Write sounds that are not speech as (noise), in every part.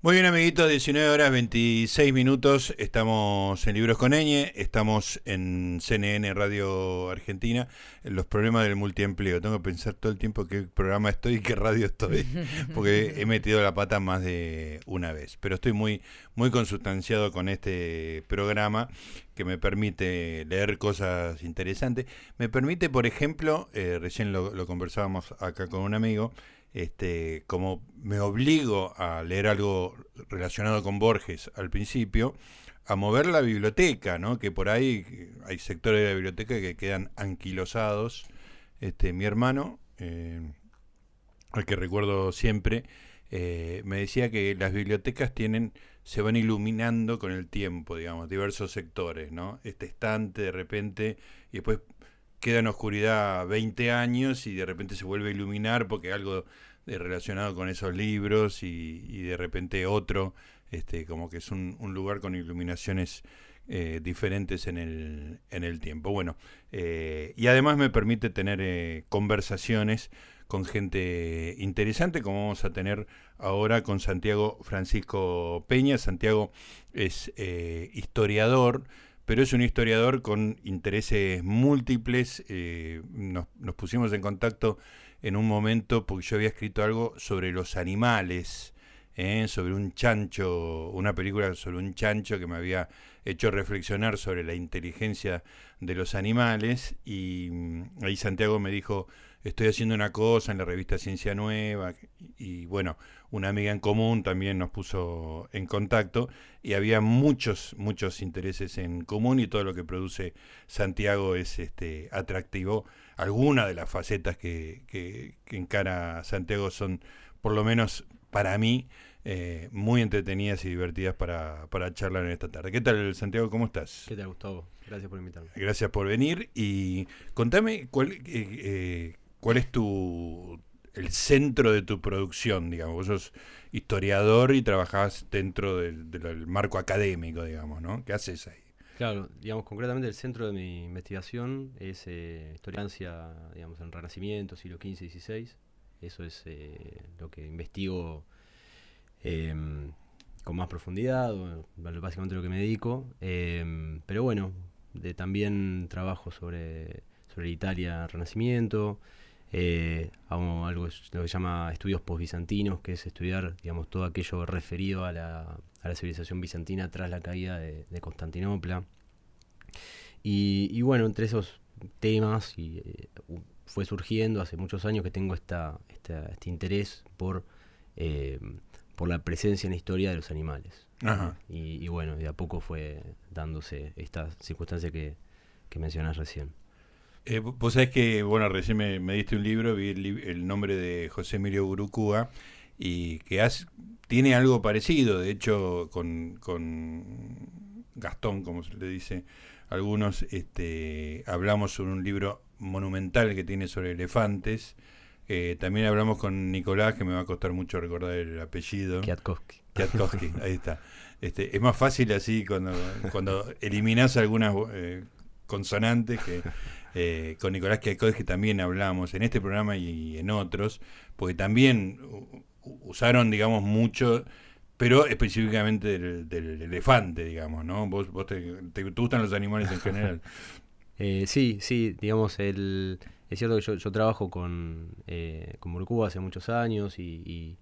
Muy bien, amiguitos, 19 horas 26 minutos. Estamos en Libros con Eñe, estamos en CNN Radio Argentina. En los problemas del multiempleo. Tengo que pensar todo el tiempo qué programa estoy y qué radio estoy, (laughs) porque he metido la pata más de una vez. Pero estoy muy, muy consustanciado con este programa que me permite leer cosas interesantes. Me permite, por ejemplo, eh, recién lo, lo conversábamos acá con un amigo este, como me obligo a leer algo relacionado con Borges al principio, a mover la biblioteca, ¿no? que por ahí hay sectores de la biblioteca que quedan anquilosados. Este, mi hermano, eh, al que recuerdo siempre, eh, me decía que las bibliotecas tienen, se van iluminando con el tiempo, digamos, diversos sectores, ¿no? Este estante de repente, y después queda en oscuridad 20 años y de repente se vuelve a iluminar porque algo relacionado con esos libros y, de repente otro, este, como que es un, lugar con iluminaciones eh, diferentes en el, en el tiempo. Bueno, eh, y además me permite tener eh, conversaciones con gente interesante, como vamos a tener ahora con Santiago Francisco Peña. Santiago es historiador, pero es un historiador con intereses múltiples. nos, nos pusimos en contacto en un momento porque yo había escrito algo sobre los animales, ¿eh? sobre un chancho, una película sobre un chancho que me había hecho reflexionar sobre la inteligencia de los animales y mm, ahí Santiago me dijo, estoy haciendo una cosa en la revista Ciencia Nueva y bueno, una amiga en común también nos puso en contacto y había muchos, muchos intereses en común y todo lo que produce Santiago es este atractivo algunas de las facetas que, que, encara Santiago son, por lo menos para mí, eh, muy entretenidas y divertidas para, para charlar en esta tarde. ¿Qué tal, Santiago? ¿Cómo estás? ¿Qué tal, Gustavo? Gracias por invitarme. Gracias por venir y contame cuál, eh, eh, cuál es tu el centro de tu producción, digamos. Vos sos historiador y trabajás dentro del, del marco académico, digamos, ¿no? ¿Qué haces ahí? Claro, digamos, concretamente el centro de mi investigación es eh, digamos, en Renacimiento, siglo XV y XVI. Eso es eh, lo que investigo em, con más profundidad, básicamente lo que me dedico. Em, pero bueno, de, también trabajo sobre, sobre Italia, Renacimiento. Eh, hago algo lo que se llama estudios postbizantinos, que es estudiar digamos, todo aquello referido a la, a la civilización bizantina tras la caída de, Constantinopla. Y, bueno, entre esos temas y, eh, fue surgiendo hace muchos años que tengo esta, este interés por, eh, por la presencia en la historia de los animales. Y, bueno, de a poco fue dándose esta circunstancia que, que mencionas recién. Eh, vos sabés que, bueno, recién me, diste un libro, vi el, nombre de José Emilio Gurucúa y que tiene algo parecido, de hecho, con, Gastón, como se le dice algunos, este, hablamos sobre un libro monumental que tiene sobre elefantes. Eh, también hablamos con Nicolás, que me va a costar mucho recordar el apellido. Kiatkowski. Kiatkowski, (laughs) ahí está. Este, es más fácil así cuando, cuando eliminás algunas eh, consonantes que eh, con Nicolás Kiatkowski también hablamos en este programa y en otros, porque también usaron, digamos, mucho, pero específicamente del, elefante, digamos, ¿no? ¿Vos, vos te, gustan los animales en general? (laughs) eh, sí, sí, digamos, el, es cierto que yo, trabajo con, eh, con hace muchos años y,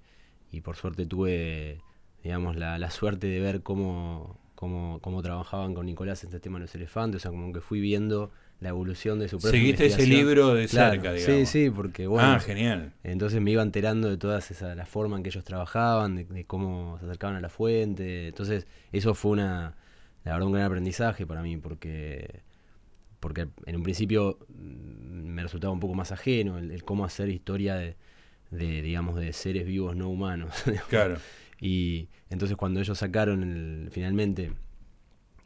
y, por suerte tuve, digamos, la, la suerte de ver cómo, cómo, cómo trabajaban con Nicolás en este tema de los elefantes, o sea, como que fui viendo la evolución de su propia Seguiste ese libro de cerca, digamos. Sí, sí, porque bueno. Ah, genial. Entonces me iba enterando de todas esas, la forma en que ellos trabajaban, de, cómo se acercaban a la fuente. Entonces, eso fue una, la verdad, un gran aprendizaje para mí, porque, porque en un principio mm, me resultaba un poco más ajeno el, cómo hacer historia de, de, digamos, de seres vivos no humanos. (laughs) Claro. y entonces cuando ellos sacaron, el, finalmente,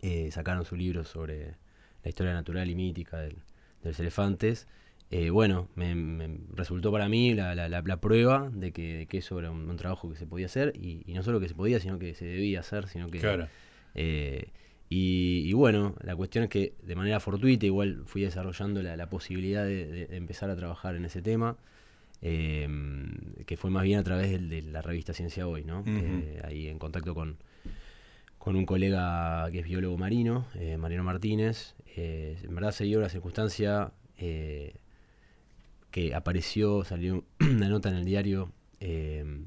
eh, sacaron su libro sobre la historia natural y mítica de los elefantes, eh, bueno, me, resultó para mí la, la, prueba de que, eso era un, trabajo que se podía hacer, y, no solo que se podía, sino que se debía hacer, sino que... Claro. Eh, y, bueno, la cuestión es que de manera fortuita igual fui desarrollando la, posibilidad de, empezar a trabajar en ese tema. em, que fue más bien a través de, la revista Ciencia Hoy, ¿no? Eh, ahí en contacto con, con un colega que es biólogo marino, eh, Mariano Martínez. Eh, en verdad se dio una circunstancia eh, que apareció, salió (clears throat) una nota en el diario eh,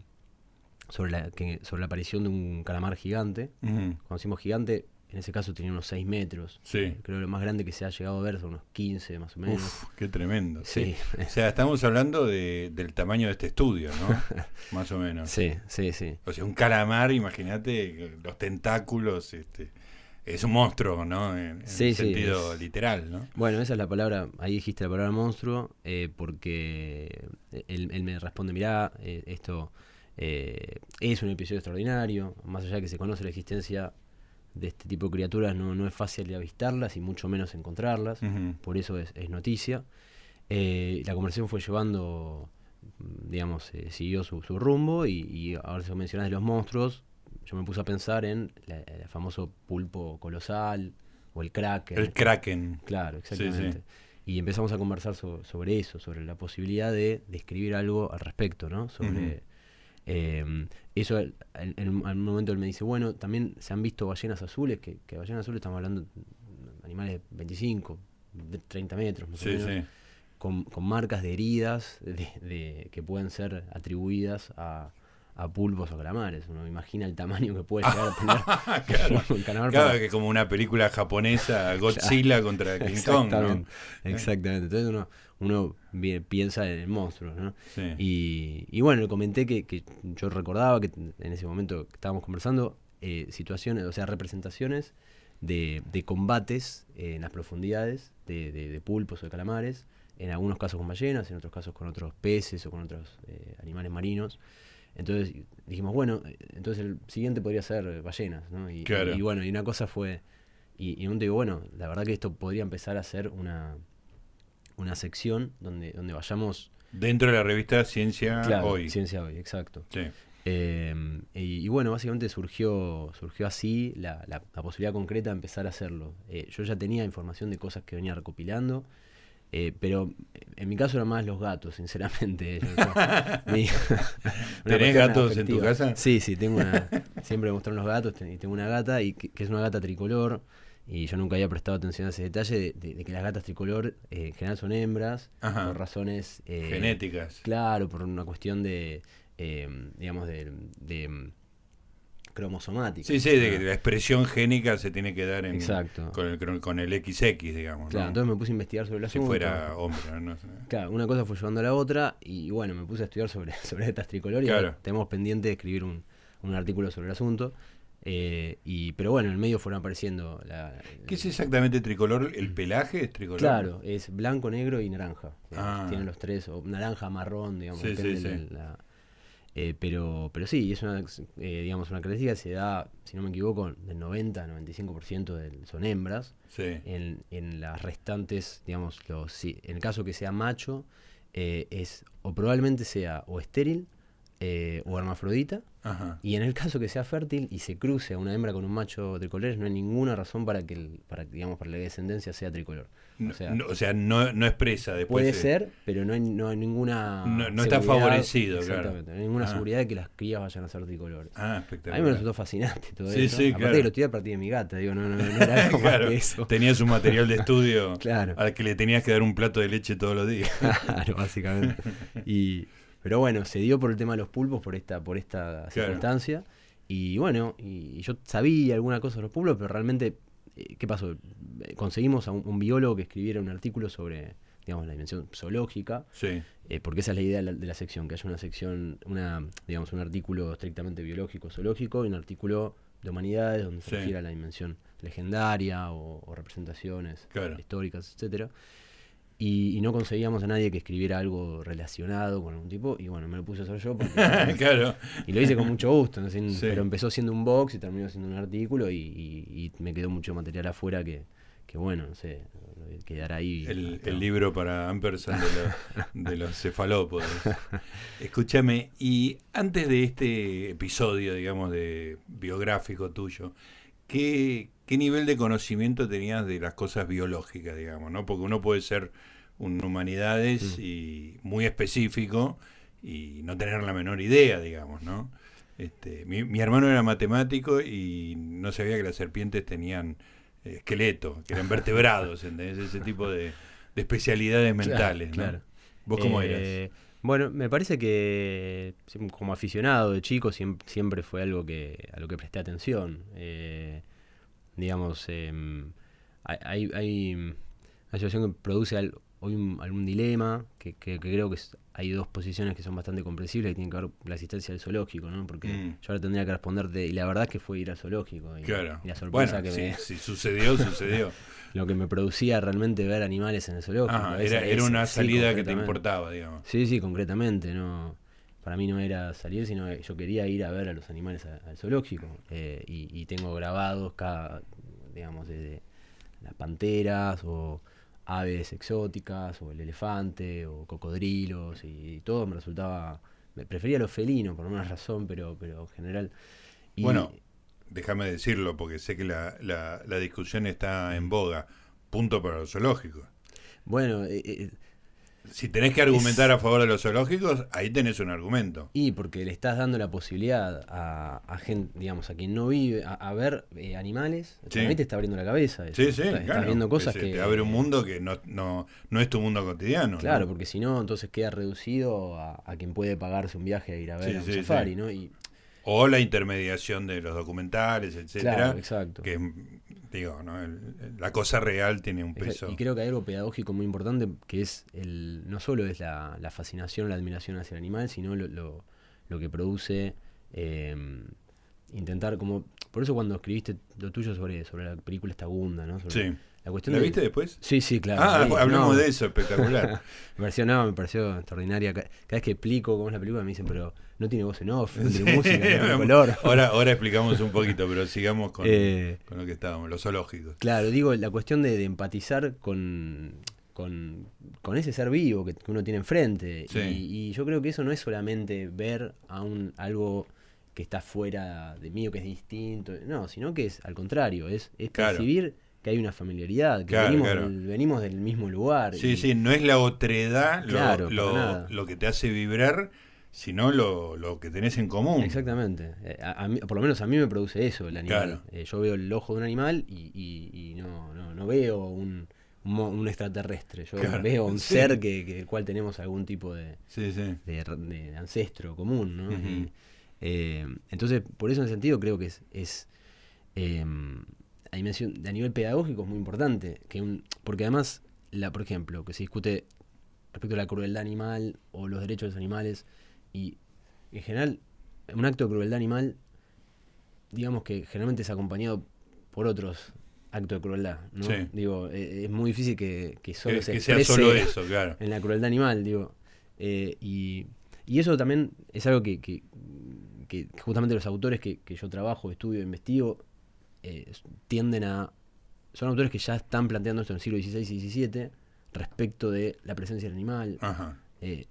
sobre, la, que, sobre la aparición de un calamar gigante. Ujú. Cuando decimos gigante, en ese caso tenía unos 6 metros. Sí. Creo que lo más grande que se ha llegado a ver son unos 15 más o menos. Uf, qué tremendo. Sí. Sí. O sea, estamos hablando de, del tamaño de este estudio, ¿no? (laughs) Más o menos. sí, sí, sí. O sea, un calamar, imagínate los tentáculos, este, es un monstruo, ¿no? En, en Sí, sí, sentido es- literal, ¿no? Bueno, esa es la palabra, ahí dijiste la palabra monstruo, eh, porque él, él me responde, mirá, eh, esto eh, es un episodio extraordinario, más allá de que se conoce la existencia de este tipo de criaturas, no, no es fácil de avistarlas y mucho menos encontrarlas, por eso es, es noticia. Eh, la conversación fue llevando, digamos, eh, siguió su, su rumbo y, y ahora se mencionas de los monstruos, yo me puse a pensar en la- el famoso pulpo colosal o el kraken. El Kraken. Claro, Sí, exactamente. Y empezamos a conversar so- sobre eso, sobre la posibilidad de, de escribir algo al respecto, ¿no? Sobre eh, eso, en, un momento él me dice, bueno, también se han visto ballenas azules, que, que ballenas azules estamos hablando de animales de 25, de 30 metros, más o menos, con, con marcas de heridas de, de- que pueden ser atribuidas a, a pulpos o calamares. Uno imagina el tamaño que puede llegar a (laughs) tener claro, (laughs) un calamar claro para- que como una película japonesa, (laughs) Godzilla contra King Kong, ¿no? Exactamente, exactamente. Entonces uno, uno piensa en el monstruo, ¿no? Sí. Y, y bueno, le comenté que, que yo recordaba que en ese momento que estábamos conversando, eh, situaciones, o sea, representaciones de, de combates eh, en las profundidades de, de- de pulpos o de calamares, en algunos casos con ballenas, en otros casos con otros peces o con otros eh, animales marinos. Entonces dijimos, bueno, eh, entonces el siguiente podría ser ballenas, ¿no? Y, Claro. y bueno, y una cosa fue, y, y un digo, bueno, la verdad que esto podría empezar a ser una, una sección donde, donde vayamos Dentro de la revista Ciencia Claro, Hoy. Ciencia hoy, exacto. Sí. Eh, y, y bueno, básicamente surgió, surgió así la, la- la posibilidad concreta de empezar a hacerlo. Eh, yo ya tenía información de cosas que venía recopilando, eh, pero en mi caso eran más los gatos, (laughs) sinceramente. Yo- (laughs) mi- (laughs) ¿Tenés gatos en tu casa? Sí, sí, tengo una, siempre me mostraron los gatos y tengo una gata y que, que es una gata tricolor. Y yo nunca había prestado atención a ese detalle de, de- de que las gatas tricolor eh, en general son hembras, Ajá. por razones eh, Genéticas. Claro, por una cuestión de, eh, digamos, de, de, cromosomática. Sí, sí, de que la expresión génica se tiene que dar en, Exacto. con, el, con el XX, digamos. Claro, ¿no? entonces me puse a investigar sobre el si asunto. fuera hombre, ¿no? (laughs) Claro, una cosa fue llevando a la otra y bueno, me puse a estudiar sobre, (laughs) sobre estas tricolores Claro. tenemos pendiente de escribir un, un artículo sobre el asunto. eh, y, pero bueno, en el medio fueron apareciendo la, ¿Qué es exactamente tricolor? ¿El pelaje es tricolor? Claro, es blanco, negro y naranja. Ah. Tienen los tres, o naranja, marrón, digamos. Sí, depende sí, de sí. la- eh, pero, pero sí, es una, eh, digamos, una característica que se da, si no me equivoco, del 90 95% del- son hembras. Sí. En, en las restantes, digamos, los, sí, en el caso que sea macho, eh, es o probablemente sea o estéril eh, o hermafrodita. Ajá. Y en el caso que sea fértil y se cruce a una hembra con un macho tricolor, no hay ninguna razón para que, el- para, digamos, para la descendencia sea tricolor. No, O sea, no, o sea, no, no expresa después. Puede de- ser, pero no hay, no hay ninguna. No- no está favorecido, claro. Exactamente, no hay ninguna Ah. seguridad de que las crías vayan a ser tricolores. Ah, a espectacular. mí me resultó fascinante todo Sí, eso. sí, Aparte claro. que lo estudié a partir de mi gata, digo, no, no, no era algo (laughs) más claro, que eso. tenías un material de estudio (laughs) Claro. al que le tenías que dar un plato de leche todos los días. (laughs) Claro, básicamente. Y, pero bueno, se dio por el tema de los pulpos, por esta, por esta circunstancia. Y bueno, y, yo sabía alguna cosa de los pulpos, pero realmente, eh, ¿qué pasó? Eh, Conseguimos a un, un biólogo que escribiera un artículo sobre, digamos, la dimensión zoológica, Sí, eh, porque esa es la idea de la, de la sección, que haya una sección, una, digamos, un artículo estrictamente biológico, zoológico, y un artículo de humanidades donde se Sí. refiere a la dimensión legendaria o, o representaciones Claro. históricas, etcétera. Y, y no conseguíamos a nadie que escribiera algo relacionado con algún tipo, y bueno, me lo puse a hacer yo, porque- (laughs) claro. y lo hice con mucho gusto, ¿no? Sin- Sí. pero empezó siendo un box y terminó siendo un artículo, y, y- y me quedó mucho material afuera que, que bueno, no sé, quedará ahí. El, libro para Ampersand de, los- (laughs) de los cefalópodos. Escúchame, y antes de este episodio, digamos, de biográfico tuyo, ¿qué, qué nivel de conocimiento tenías de las cosas biológicas, digamos, no? Porque uno puede ser un humanidades y muy específico y no tener la menor idea, digamos, ¿no? Este, mi, mi hermano era matemático y no sabía que las serpientes tenían eh, esqueleto, que eran vertebrados, (laughs) ¿entendés? Ese tipo de, de especialidades mentales, ¿no? claro. ¿Vos cómo Eh, eras? Bueno, me parece que como aficionado de chico siem- siempre fue algo que a lo que presté atención. Eh, digamos, em, hay, hay- hay una situación que produce al- hoy un- algún dilema, que, que- que creo que es- hay dos posiciones que son bastante comprensibles que tienen que ver con la asistencia al zoológico, ¿no? Porque Mm. yo ahora tendría que responderte, y la verdad es que fue ir al zoológico. Y, Claro. y la sorpresa Bueno, que si, me, (laughs) si sucedió, sucedió. (laughs) lo que me producía realmente ver animales en el zoológico. Era, era una sí, salida que te importaba, digamos. Sí, sí, concretamente, no. Para mí no era salir, sino que yo quería ir a ver a los animales a- al zoológico. eh, y, y tengo grabados cada, digamos, desde las panteras o aves exóticas o el elefante o cocodrilos y, todo me resultaba... Me prefería los felinos por una razón, pero, pero en general... y- Bueno, déjame decirlo, porque sé que la, la, la discusión está en boga. Punto para los zoológicos. bueno, eh, eh, Si tenés que argumentar a favor de los zoológicos, ahí tenés un argumento. Y porque le estás dando la posibilidad a, a gente, digamos, a quien no vive, a, a ver eh, animales, Sí. también te está abriendo la cabeza. eso. Sí, sí, Estás- claro. Estás viendo cosas que... Te abre un mundo que no, no, no es tu mundo cotidiano. Claro, ¿no? porque si no, entonces queda reducido a, a quien puede pagarse un viaje a ir a ver Sí, a un sí, safari. ¿no? Y, O la intermediación de los documentales, etcétera. claro, exacto. que, digo, ¿no? La cosa real tiene un peso. Y creo que hay algo pedagógico muy importante que es el no solo es la, la fascinación, la admiración hacia el animal, sino lo, lo, lo que produce eh, intentar como... Por eso cuando escribiste lo tuyo sobre, sobre la película esta Gunda, ¿no? Sobre Sí. La cuestión ¿La de- viste después? Sí, sí, claro. ah, Sí, no, de eso, espectacular. (laughs) Me pareció, no, me pareció extraordinaria. Ca- Cada vez que explico cómo es la película me dicen, pero no tiene voz en off, no tiene (laughs) música, no tiene color. (laughs) ahora, ahora explicamos un poquito, pero sigamos con, Eh, con lo que estábamos, los zoológicos. claro, digo, la cuestión de, de empatizar con, con, con ese ser vivo que, que uno tiene enfrente. Sí. Y, y yo creo que eso no es solamente ver a un, algo que está fuera de mí o que es distinto, no, sino que es al contrario, es, es Claro. percibir que hay una familiaridad, que Claro, venimos, claro. Del, venimos del mismo lugar. Sí, y- sí, no es la otredad lo, Claro, lo, que te hace vibrar, sino lo, lo que tenés en común. Exactamente. Eh, A, a mí- por lo menos a mí me produce eso el animal. Eh, yo veo el ojo de un animal y, y- y no, no, no veo un, un mo- un extraterrestre. Yo veo un (laughs) sí. ser que, que- del cual tenemos algún tipo de, Sí, sí. de, r- de ancestro común. ¿no? Eh, entonces, por eso en ese sentido creo que es... es eh, a, dimensión, a nivel pedagógico es muy importante. que un, Porque además, la, por ejemplo, que se discute respecto a la crueldad animal o los derechos de los animales y en general un acto de crueldad animal digamos que generalmente es acompañado por otros actos de crueldad ¿no? Sí. digo eh, es muy difícil que, que solo Que, se que sea solo eso, claro. en la crueldad animal digo Eh, y, y eso también es algo que, justamente los autores que, que yo trabajo estudio investigo eh, tienden a son autores que ya están planteando esto en el siglo XVI y XVII respecto de la presencia del animal Ajá, eh,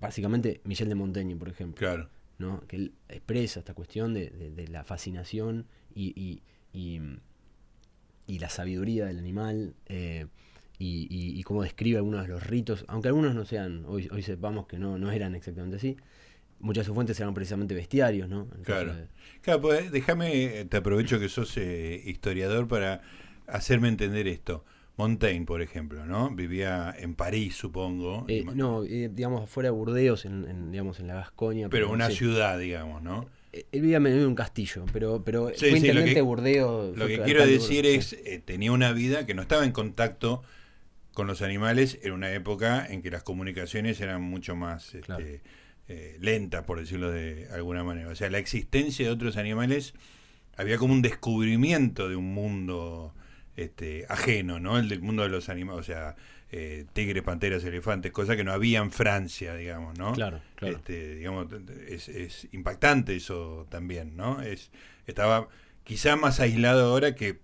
básicamente Michel de Montaigne, por ejemplo, claro. ¿no? que él expresa esta cuestión de, de- de la fascinación y, y, y, y la sabiduría del animal eh, y, y- y cómo describe algunos de los ritos, aunque algunos no sean, hoy, hoy sepamos que no, no eran exactamente así, muchas de sus fuentes eran precisamente bestiarios, ¿no? En Claro. de- Claro, pues déjame, eh, te aprovecho que sos eh, historiador para hacerme entender esto. Montaigne, por ejemplo, ¿no? Vivía en París, supongo. eh, no, eh, digamos, afuera de Burdeos, en, en, digamos, en la Gascoña. pero una sí. ciudad, digamos, ¿no? Eh, Él vivía en un castillo, pero, pero Sí, fue sí, intendente que- de Burdeos. Lo que quiero de decir Burdeos, es, eh, tenía una vida que no estaba en contacto con los animales en una época en que las comunicaciones eran mucho más este. Eh, lentas, por decirlo de alguna manera. O sea, la existencia de otros animales, había como un descubrimiento de un mundo este, ajeno, ¿no? El del mundo de los animales, o sea, eh, tigres, panteras, elefantes, cosa que no había en Francia, digamos, ¿no? Claro, claro. Este, digamos, es, es impactante eso también, ¿no? Es, estaba quizá más aislado ahora que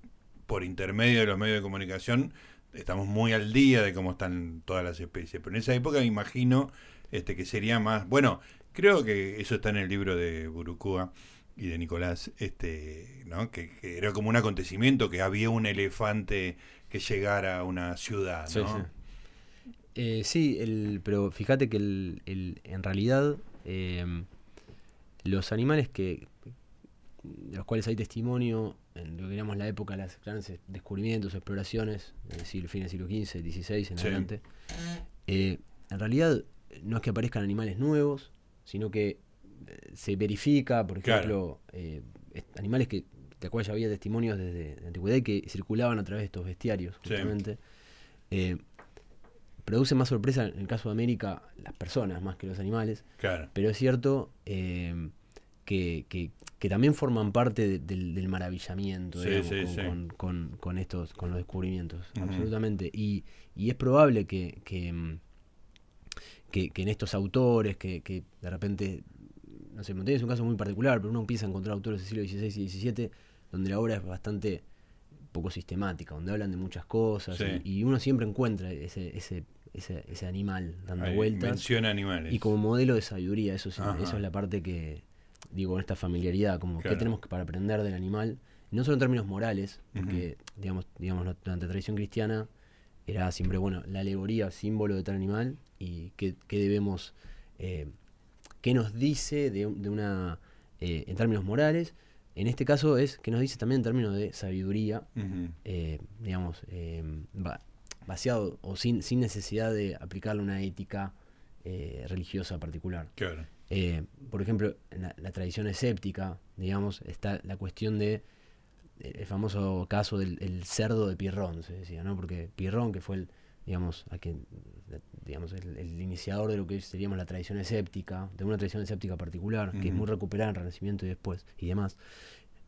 por intermedio de los medios de comunicación estamos muy al día de cómo están todas las especies. Pero en esa época me imagino este, que sería más... Bueno, creo que eso está en el libro de Burucúa y de Nicolás, este, ¿no? que, que era como un acontecimiento, que había un elefante que llegara a una ciudad, ¿no? sí. Eh, sí, el, pero fíjate que el, el- en realidad em, los animales que de los cuales hay testimonio en lo que llamamos la época de los grandes descubrimientos, exploraciones, es decir, fines del siglo XV, XVI en Sí. adelante, eh, en realidad no es que aparezcan animales nuevos, sino que eh, se verifica, por Claro. ejemplo, eh, animales que de cuales ya había testimonios desde la antigüedad y que circulaban a través de estos bestiarios, Sí. justamente. Eh, produce más sorpresa en el caso de América las personas más que los animales, Claro. pero es cierto eh, que, que- que también forman parte de- del, del maravillamiento Sí, digamos, sí, con, sí. con- con- con estos, con los descubrimientos, absolutamente. Y, y es probable que, que, mm, que- que en estos autores, que, que de repente, no sé, Montaigne es un caso muy particular, pero uno empieza a encontrar autores del siglo XVI y XVII donde la obra es bastante poco sistemática, donde hablan de muchas cosas Sí. y, y uno siempre encuentra ese, ese, ese, ese animal dando Ahí, vueltas. Menciona animales. Y como modelo de sabiduría, eso, sí, eso es la parte que, digo, esta familiaridad, como Claro. qué tenemos que para aprender del animal, no solo en términos morales, porque, digamos, digamos, durante la tradición cristiana era siempre, bueno, la alegoría, símbolo de tal animal, y qué, qué debemos, eh, qué nos dice de, de una, eh, en términos morales, en este caso es que nos dice también en términos de sabiduría, eh, digamos, ba- vaciado o sin, sin necesidad de aplicarle una ética religiosa particular. Claro. Por ejemplo, en la, la tradición escéptica, digamos, está la cuestión de el famoso caso del el cerdo de Pirrón, se decía, ¿no? Porque Pirrón, que fue el, digamos, a quien, digamos, el, el iniciador de lo que hoy seríamos la tradición escéptica, de una tradición escéptica particular, que es muy recuperada en Renacimiento y después, y demás.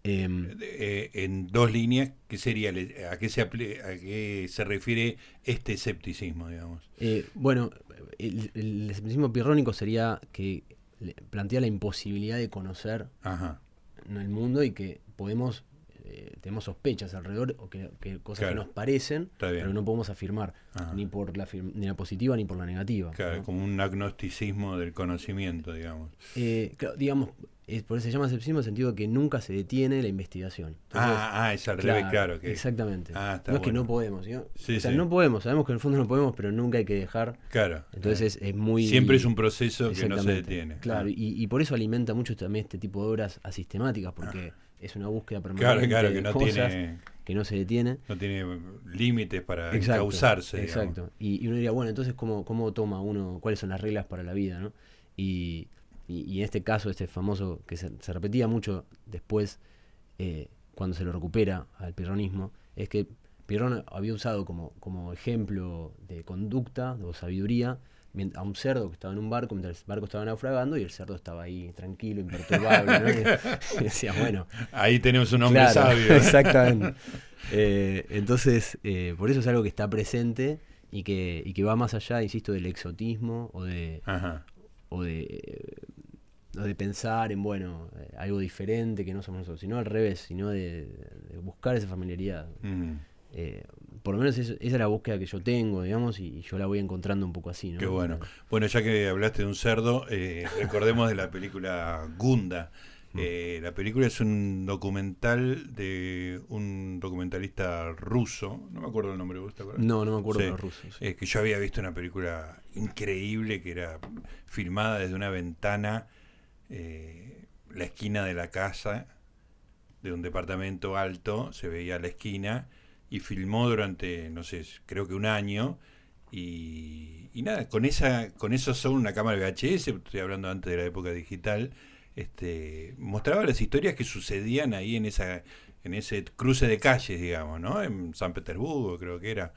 em, Eh, en dos líneas, ¿qué sería? ¿A qué se a qué se refiere este escepticismo, digamos? Eh, bueno, el, el escepticismo pirrónico sería que plantea la imposibilidad de conocer el mundo y que podemos, eh, tenemos sospechas alrededor o que, que cosas Claro. que nos parecen, pero no podemos afirmar Ajá. ni por la, ni la positiva ni por la negativa. Claro, ¿no? como un agnosticismo del conocimiento, digamos. Eh, claro, digamos, es- por eso se llama escepticismo en el sentido de que nunca se detiene la investigación. Entonces, ah, ah, es al revés, claro. Que, Exactamente. Ah, no es que no podemos, ¿sí? Sí, o sea, sí. no podemos, sabemos que en el fondo no podemos, pero nunca hay que dejar. Claro. Entonces es, es muy... Siempre es un proceso que no se detiene. Claro, Ah. y, y por eso alimenta mucho también este tipo de obras asistemáticas, porque es una búsqueda Claro, permanente claro, de que no cosas tiene, que no se detiene. no tiene límites para Exacto, causarse. digamos. Exacto. Y, y uno diría, bueno, entonces, ¿cómo, ¿cómo toma uno, cuáles son las reglas para la vida? ¿no? Y, y- y en este caso, este famoso, que se, se repetía mucho después, eh, cuando se lo recupera al pirronismo, es que Pirrón había usado como, como ejemplo de conducta o sabiduría a un cerdo que estaba en un barco mientras el barco estaba naufragando y el cerdo estaba ahí tranquilo, imperturbable. ¿no? (laughs) (laughs) Y decía, bueno, Ahí tenemos un hombre Claro, sabio. (laughs) Exactamente. Eh, entonces, eh, por eso es algo que está presente y que, y que va más allá, insisto, del exotismo o de, Ajá. o de, eh, o de pensar en, bueno, algo diferente que no somos nosotros, sino al revés, sino de, de buscar esa familiaridad. Mm, por lo menos eso- esa es la búsqueda que yo tengo, digamos, y, y yo la voy encontrando un poco así, ¿no? Qué bueno. Bueno, ya que hablaste de un cerdo, eh, (laughs) recordemos de la película Gunda. Mm. Eh, la película es un documental de un documentalista ruso, no me acuerdo el nombre, ¿vos te acuerdas? No, no me acuerdo Sí. de los rusos. sí. Eh, que yo había visto una película increíble que era filmada desde una ventana, la esquina de la casa, de un departamento alto, se veía la esquina, y filmó durante, no sé, creo que un año, y, y nada, con esa, con eso solo una cámara VHS, estoy hablando antes de la época digital, este, mostraba las historias que sucedían ahí en esa, en ese cruce de calles, digamos, ¿no? En San Petersburgo, creo que era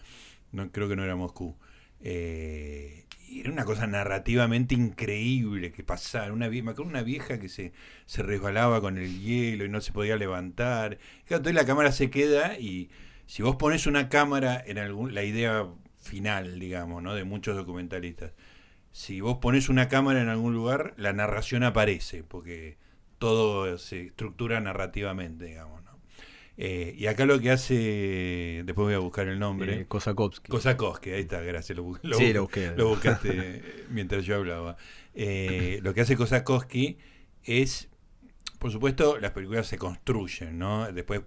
no creo que no era Moscú. Eh, y era una cosa narrativamente increíble que pasaba. Una, vie- me acuerdo una vieja que se, se resbalaba con el hielo y no se podía levantar. Claro, Entonces la cámara se queda y si vos pones una cámara en algún, la idea final, digamos, ¿no? de muchos documentalistas, si vos pones una cámara en algún lugar, la narración aparece, porque todo se estructura narrativamente, digamos. ¿no? Eh, y acá lo que hace, después voy a buscar el nombre. Eh, Kosakovsky. Kosakowski, ahí está, gracias. Lo, lo Sí, lo busqué. lo buscaste (laughs) mientras yo hablaba. Eh, lo que hace Kosakowski es, por supuesto, las películas se construyen, ¿no? Después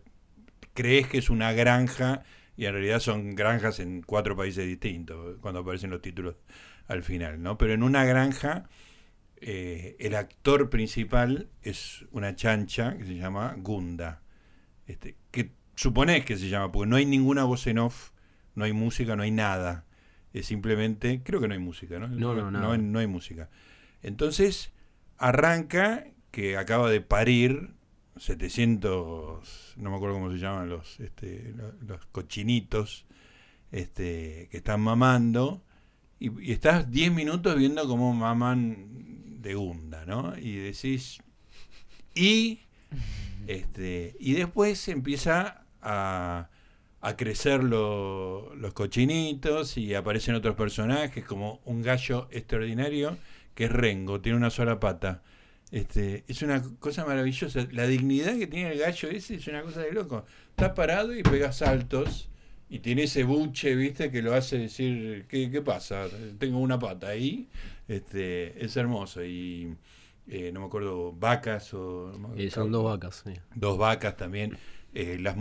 crees que es una granja y en realidad son granjas en cuatro países distintos cuando aparecen los títulos al final, ¿no? Pero en una granja eh, el actor principal es una chancha que se llama Gunda, este, que suponés que se llama, porque no hay ninguna voz en off, no hay música, no hay nada. Es simplemente, creo que no hay música, ¿no? No, no, no, no hay música. Entonces arranca que acaba de parir 700, no me acuerdo cómo se llaman los, este, los, cochinitos este, que están mamando y, estás 10 minutos viendo cómo maman de gunda, ¿no? Y decís, y, este, y después empieza a, a crecer los cochinitos y aparecen otros personajes como un gallo extraordinario que es Rengo, tiene una sola pata. Este, es una cosa maravillosa. La dignidad que tiene el gallo ese es una cosa de loco. Está parado y pega saltos y tiene ese buche, ¿viste? Que lo hace decir, ¿qué, qué pasa? Tengo una pata ahí. Este, es hermoso. Y eh, no me acuerdo, vacas o... son dos vacas. Dos vacas también. Eh, las,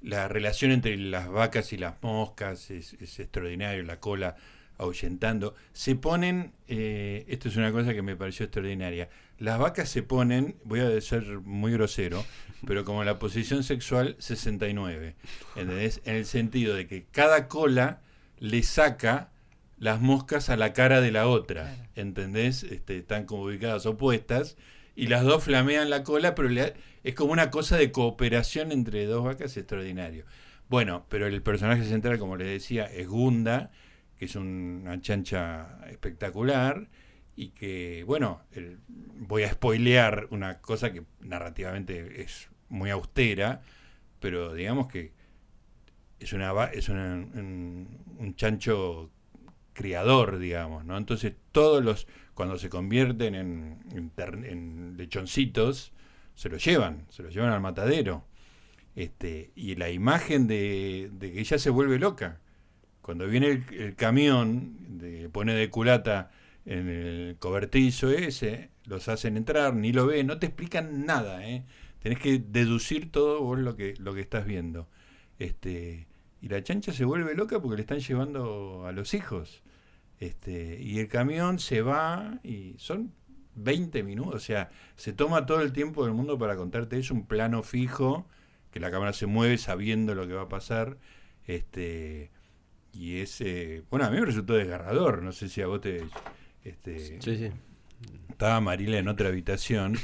la relación entre las vacas y las moscas es, es extraordinario. La cola ahuyentando. Se ponen, eh, esto es una cosa que me pareció extraordinaria, las vacas se ponen, voy a ser muy grosero, pero como la posición sexual 69, ¿entendés? En el sentido de que cada cola le saca las moscas a la cara de la otra, ¿entendés? Este, están como ubicadas opuestas y las dos flamean la cola, pero es como una cosa de cooperación entre dos vacas extraordinario. Bueno, pero el personaje central, como les decía, es Gunda, que es una chancha espectacular y que, bueno, voy a spoilear una cosa que narrativamente es muy austera, pero digamos que es una es un, chancho criador, digamos, ¿no? Entonces todos los, cuando se convierten en, en, lechoncitos, se los llevan, se los llevan al matadero. Este, y la imagen de, de que ella se vuelve loca cuando viene el, camión, de, pone de culata en el cobertizo ese, los hacen entrar, ni lo ven, no te explican nada, ¿eh? tenés que deducir todo vos lo que, lo que estás viendo. Este, y la chancha se vuelve loca porque le están llevando a los hijos. Este, y el camión se va y son 20 minutos, o sea, se toma todo el tiempo del mundo para contarte es un plano fijo, que la cámara se mueve sabiendo lo que va a pasar. Este, y ese, bueno, a mí me resultó desgarrador, no sé si a vos te... Este, sí, sí. Estaba Marila en otra habitación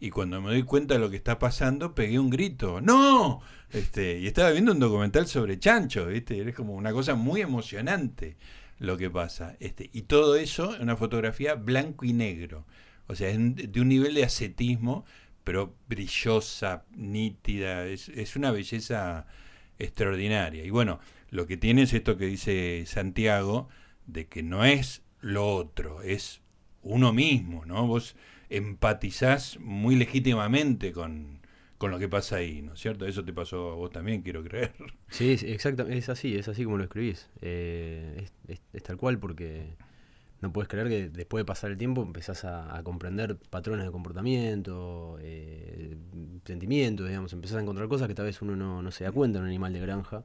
y cuando me doy cuenta de lo que está pasando pegué un grito, ¡no! Este, y estaba viendo un documental sobre chancho, ¿viste? Es como una cosa muy emocionante lo que pasa. Este, y todo eso en una fotografía blanco y negro. O sea, es de un nivel de ascetismo, pero brillosa, nítida, es, es una belleza extraordinaria. Y bueno, lo que tiene es esto que dice Santiago, de que no es lo otro, es uno mismo, ¿no? Vos empatizás muy legítimamente con, lo que pasa ahí, ¿no es cierto? Eso te pasó a vos también, quiero creer. Sí, exactamente, es así, es así como lo escribís. Eh, es, tal cual porque no puedes creer que después de pasar el tiempo empezás a, comprender patrones de comportamiento, eh, sentimientos, digamos, empezás a encontrar cosas que tal vez uno no, se da cuenta en un animal de granja.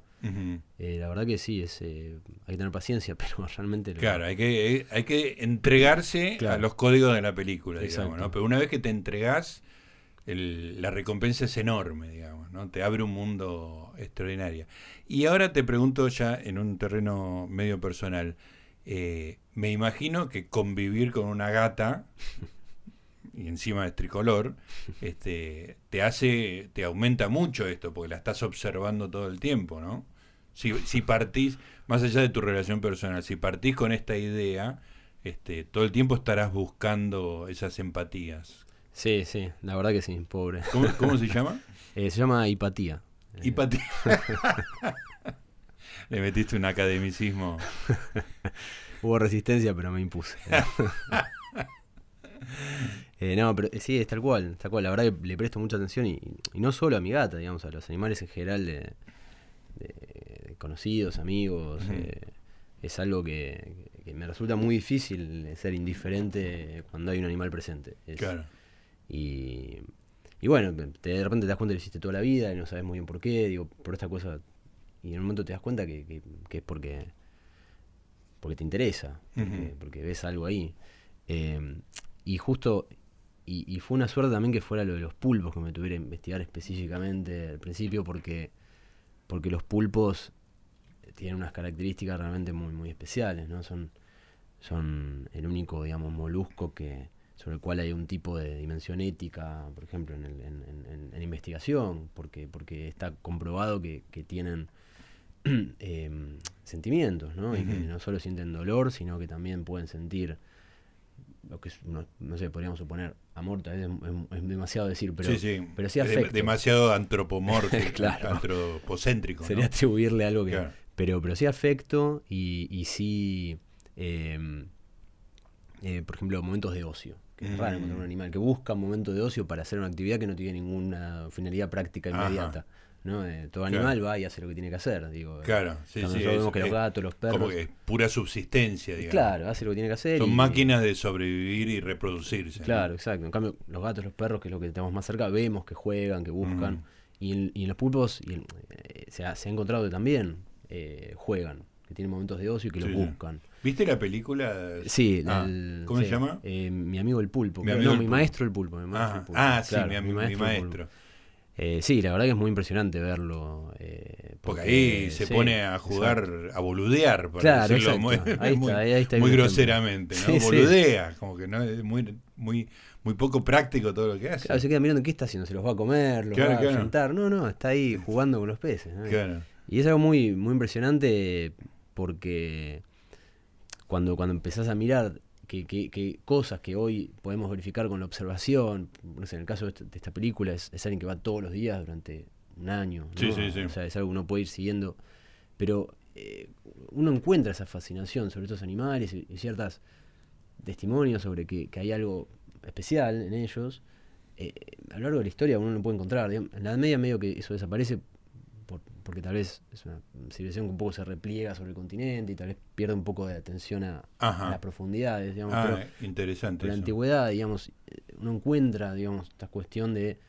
Eh, la verdad que sí, es, eh, hay que tener paciencia, (laughs) pero realmente... Claro, hay que, hay que entregarse a los códigos de la película, digamos, ¿no? Pero una vez que te entregás, la recompensa es enorme, digamos, ¿no? Te abre un mundo extraordinario. Y ahora te pregunto ya en un terreno medio personal, eh, me imagino que convivir con una gata y encima es tricolor, este, te hace, te aumenta mucho esto, porque la estás observando todo el tiempo, ¿no? Si, si partís, más allá de tu relación personal, si partís con esta idea, este, todo el tiempo estarás buscando esas empatías. Sí, sí, la verdad que sí, pobre. ¿Cómo, se (laughs) llama? Eh, se llama hipatía. Hipatía. (laughs) Le metiste un academicismo. (laughs) Hubo resistencia, pero me impuse. (laughs) Eh, no, pero eh, sí, es tal cual, tal cual. La verdad que le presto mucha atención y, no solo a mi gata, digamos, a los animales en general de, conocidos, amigos. Eh, es algo que, me resulta muy difícil ser indiferente cuando hay un animal presente. claro. Y, y bueno, de repente te das cuenta que lo hiciste toda la vida y no sabes muy bien por qué. Digo, por esta cosa y en un momento te das cuenta que, es porque porque te interesa, porque, ves algo ahí. Em, y justo, y, fue una suerte también que fuera lo de los pulpos que me tuviera que investigar específicamente al principio, porque, porque los pulpos tienen unas características realmente muy, muy especiales, ¿no? Son, son el único, digamos, molusco que, sobre el cual hay un tipo de dimensión ética, por ejemplo, en, el, en, en, investigación, porque, porque está comprobado que, que tienen (clears throat) em, sentimientos, ¿no? Y que no solo sienten dolor, sino que también pueden sentir lo que no, sé, podríamos suponer, amor tal vez es, demasiado decir, pero sí, pero sí afecto. demasiado antropomórfico, (laughs) claro. antropocéntrico. Sería atribuirle algo que... Pero, pero sí afecto y, y sí, em, eh, por ejemplo, momentos de ocio. Que es raro encontrar un mm. animal que busca un momento de ocio para hacer una actividad que no tiene ninguna finalidad práctica inmediata. ¿No? Eh, todo animal va y hace lo que tiene que hacer. Digo, claro, sí, sí. vemos que los gatos, los perros. Como que es pura subsistencia, digamos. Claro, hace lo que tiene que hacer. Son máquinas de sobrevivir y reproducirse. Claro, exacto. En cambio, los gatos, los perros, que es lo que tenemos más cerca, vemos que juegan, que buscan. Y, en, y, en, los pulpos y eh, se, ha, se, ha, encontrado que también eh, juegan, que tienen momentos de ocio y que los buscan. ¿Viste la película? Sí, ah, ¿cómo se llama? Eh, mi amigo el pulpo. Mi, no, mi maestro el pulpo. Mi ah, ah, sí, mi, maestro. Eh, sí, la verdad que es muy impresionante verlo. Eh, porque, ahí se pone a jugar, a boludear, para decirlo muy, (laughs) muy, groseramente, ¿no? Boludea, como que no es muy, muy, muy poco práctico todo lo que hace. Claro, se queda mirando qué está haciendo, se los va a comer, los va a sentar. No, no, está ahí jugando con los peces. Y es algo muy, muy impresionante porque cuando, cuando empezás a mirar que, cosas que hoy podemos verificar con la observación, en el caso de esta, película es, alguien que va todos los días durante un año, o sea, es algo que uno puede ir siguiendo, pero eh, uno encuentra esa fascinación sobre estos animales y, ciertos testimonios sobre que, hay algo especial en ellos. Eh, a lo largo de la historia uno lo puede encontrar. En la Edad Media medio que eso desaparece porque tal vez es una civilización que un poco se repliega sobre el continente y tal vez pierde un poco de atención a, las profundidades, digamos. Ah, interesante. En la antigüedad, digamos, uno encuentra, digamos, esta cuestión de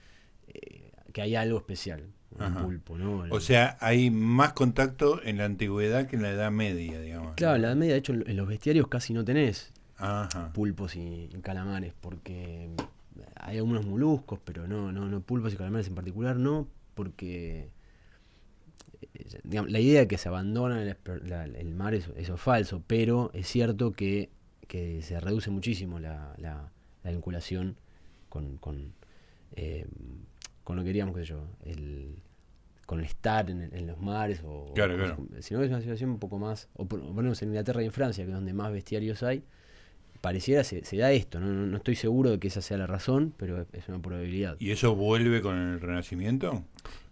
eh, que hay algo especial el pulpo, ¿no? O sea, hay más contacto en la antigüedad que en la Edad Media, digamos. Claro, en la Edad Media, de hecho, en los bestiarios casi no tenés pulpos y, calamares, porque hay algunos moluscos, pero no, no, no pulpos y calamares en particular, no, porque la idea de que se abandona el, mar, eso, es falso, pero es cierto que, se reduce muchísimo la, vinculación con, con, eh, con, lo que queríamos, que yo, el, con el estar en, los mares, o, claro, claro. sino que es una situación un poco más, o por menos en Inglaterra y en Francia, que es donde más bestiarios hay, pareciera se, se da esto, ¿no? No, estoy seguro de que esa sea la razón, pero es una probabilidad. ¿Y eso vuelve con el Renacimiento?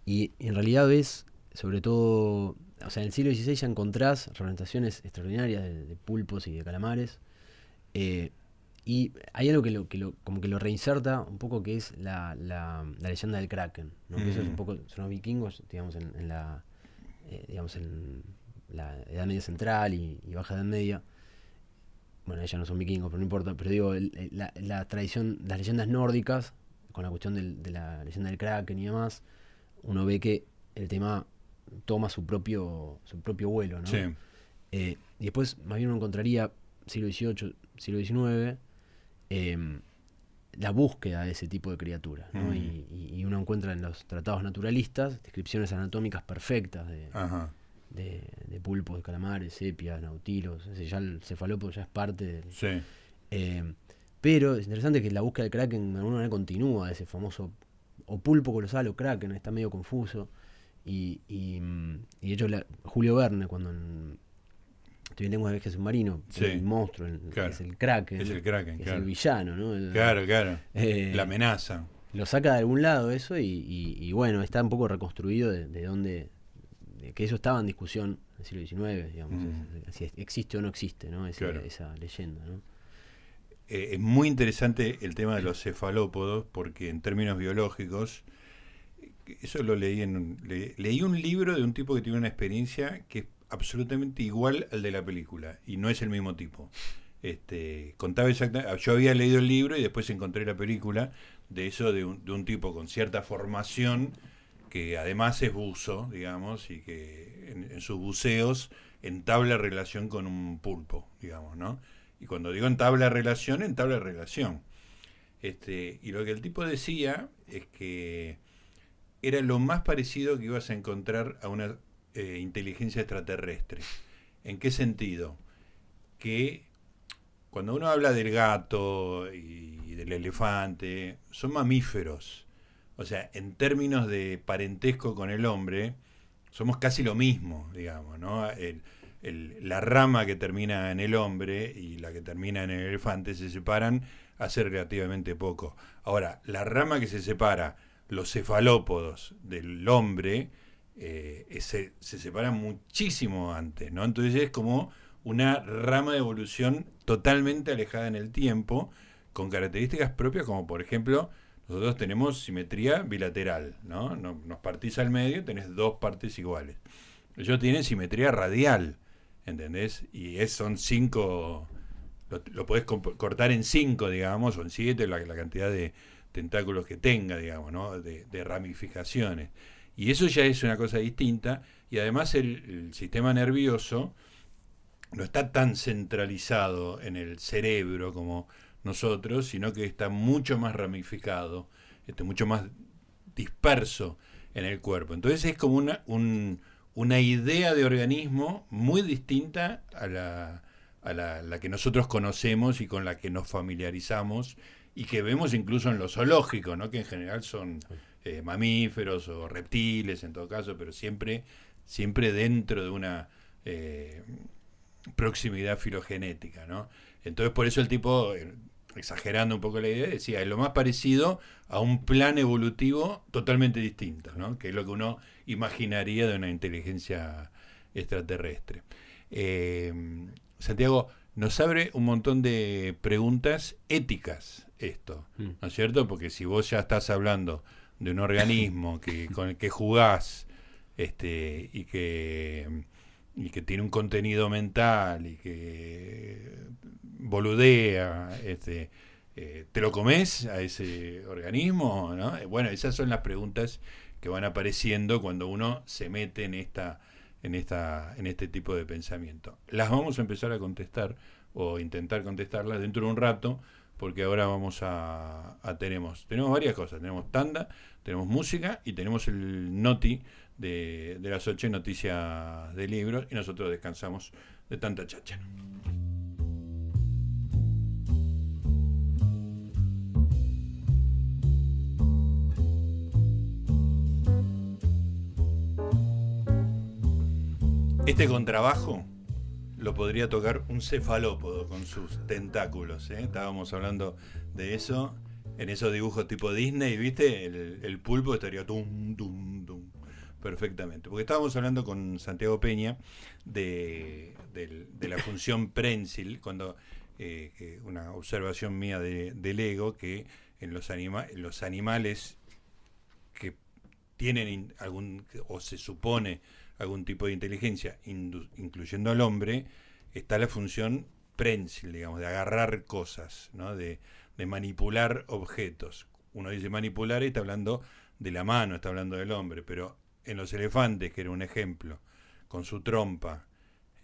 Y en realidad ves sobre todo, o sea, en el siglo XVI ya encontrás representaciones extraordinarias de, pulpos y de calamares. Eh, y hay algo que lo, que lo, como que lo reinserta un poco que es la, la, leyenda del Kraken, ¿no? que eso es un mm. poco, son los vikingos, digamos, en, la eh, digamos en la Edad Media Central y, Baja Edad Media. Bueno, ellos no son vikingos, pero no importa. Pero digo, la, la, tradición, las leyendas nórdicas, con la cuestión de la leyenda del Kraken y demás, uno ve que el tema toma su propio, su propio vuelo, ¿no? Sí. Eh, y después, más bien uno encontraría siglo XVIII, siglo XIX, em, la búsqueda de ese tipo de criaturas, ¿no? Mm. Y, uno encuentra en los tratados naturalistas descripciones anatómicas perfectas de, de, pulpos, de calamares, sepias, nautilos, ya el cefalópodo ya es parte del... Sí. Em, pero es interesante que la búsqueda del kraken de alguna manera continúa, ese famoso o pulpo colosal o kraken, está medio confuso. Y, y, de hecho, Julio Verne, cuando en, estoy en lengua de viaje submarino, el monstruo, es el Kraken. Es el Kraken, claro. el villano, ¿no? claro, claro. Eh, la amenaza. Lo saca de algún lado eso y, bueno, está un poco reconstruido de, de dónde. que eso estaba en discusión en el siglo XIX, digamos. si existe o no existe, ¿no? Esa, esa leyenda, ¿no? Eh, es muy interesante el tema de los cefalópodos porque en términos biológicos eso lo leí en leí un libro de un tipo que tiene una experiencia que es absolutamente igual al de la película y no es el mismo tipo. Este, contaba exactamente, yo había leído el libro y después encontré la película de eso de un, de un tipo con cierta formación que además es buzo, digamos, y que en, sus buceos entabla relación con un pulpo, digamos, ¿no? Y cuando digo entabla relación, entabla relación. Este, y lo que el tipo decía es que era lo más parecido que ibas a encontrar a una eh, inteligencia extraterrestre. ¿En qué sentido? Que cuando uno habla del gato y del elefante, son mamíferos. O sea, en términos de parentesco con el hombre, somos casi lo mismo, digamos, ¿no? la rama que termina en el hombre y la que termina en el elefante se separan hace relativamente poco. Ahora, la rama que se separa, los cefalópodos del hombre, eh, se, se separan muchísimo antes, ¿no? Entonces es como una rama de evolución totalmente alejada en el tiempo, con características propias como por ejemplo, nosotros tenemos simetría bilateral, ¿no? Nos partís al medio, tenés dos partes iguales. Ellos tienen simetría radial, ¿entendés? Y es, son cinco, lo, lo podés cortar en cinco, digamos, o en siete, la, cantidad de tentáculos que tenga, digamos, ¿no? De, ramificaciones. Y eso ya es una cosa distinta, y además el sistema nervioso, no está tan centralizado en el cerebro como nosotros, sino que está mucho más ramificado, este, mucho más disperso en el cuerpo. Entonces es como una, una idea de organismo muy distinta a la, a la, que nosotros conocemos y con la que nos familiarizamos y que vemos incluso en lo zoológico, ¿no? que en general son eh, mamíferos o reptiles en todo caso, pero siempre, siempre dentro de una... Eh, proximidad filogenética, ¿no? Entonces por eso el tipo, eh, exagerando un poco la idea, decía, es lo más parecido a un plan evolutivo totalmente distinto, ¿no? Que es lo que uno imaginaría de una inteligencia extraterrestre. Eh, Santiago, nos abre un montón de preguntas éticas esto, mm. ¿no es cierto? Porque si vos ya estás hablando de un organismo que, (laughs) con el que jugás este, y que y que tiene un contenido mental y que boludea, este, eh, ¿te lo comes a ese organismo? ¿no? Eh, bueno, esas son las preguntas que van apareciendo cuando uno se mete en esta en esta en este tipo de pensamiento. Las vamos a empezar a contestar o intentar contestarlas dentro de un rato porque ahora vamos a, tenemos tenemos varias cosas, tenemos tanda, tenemos música y tenemos el noti de, las ocho noticias de libros y nosotros descansamos de tanta chacha. Este contrabajo lo podría tocar un cefalópodo con sus tentáculos. ¿eh? Estábamos hablando de eso en esos dibujos tipo Disney, ¿viste? El, pulpo estaría. Perfectamente. Porque estábamos hablando con Santiago Peña de, la función (coughs) prensil, cuando eh, una observación mía de, del ego, que en los, anima, los animales que tienen algún, o se supone algún tipo de inteligencia, incluyendo al hombre, está la función prensil, digamos, de agarrar cosas, ¿no? de, manipular objetos. Uno dice manipular y está hablando de la mano, está hablando del hombre, pero en los elefantes, que era un ejemplo, con su trompa,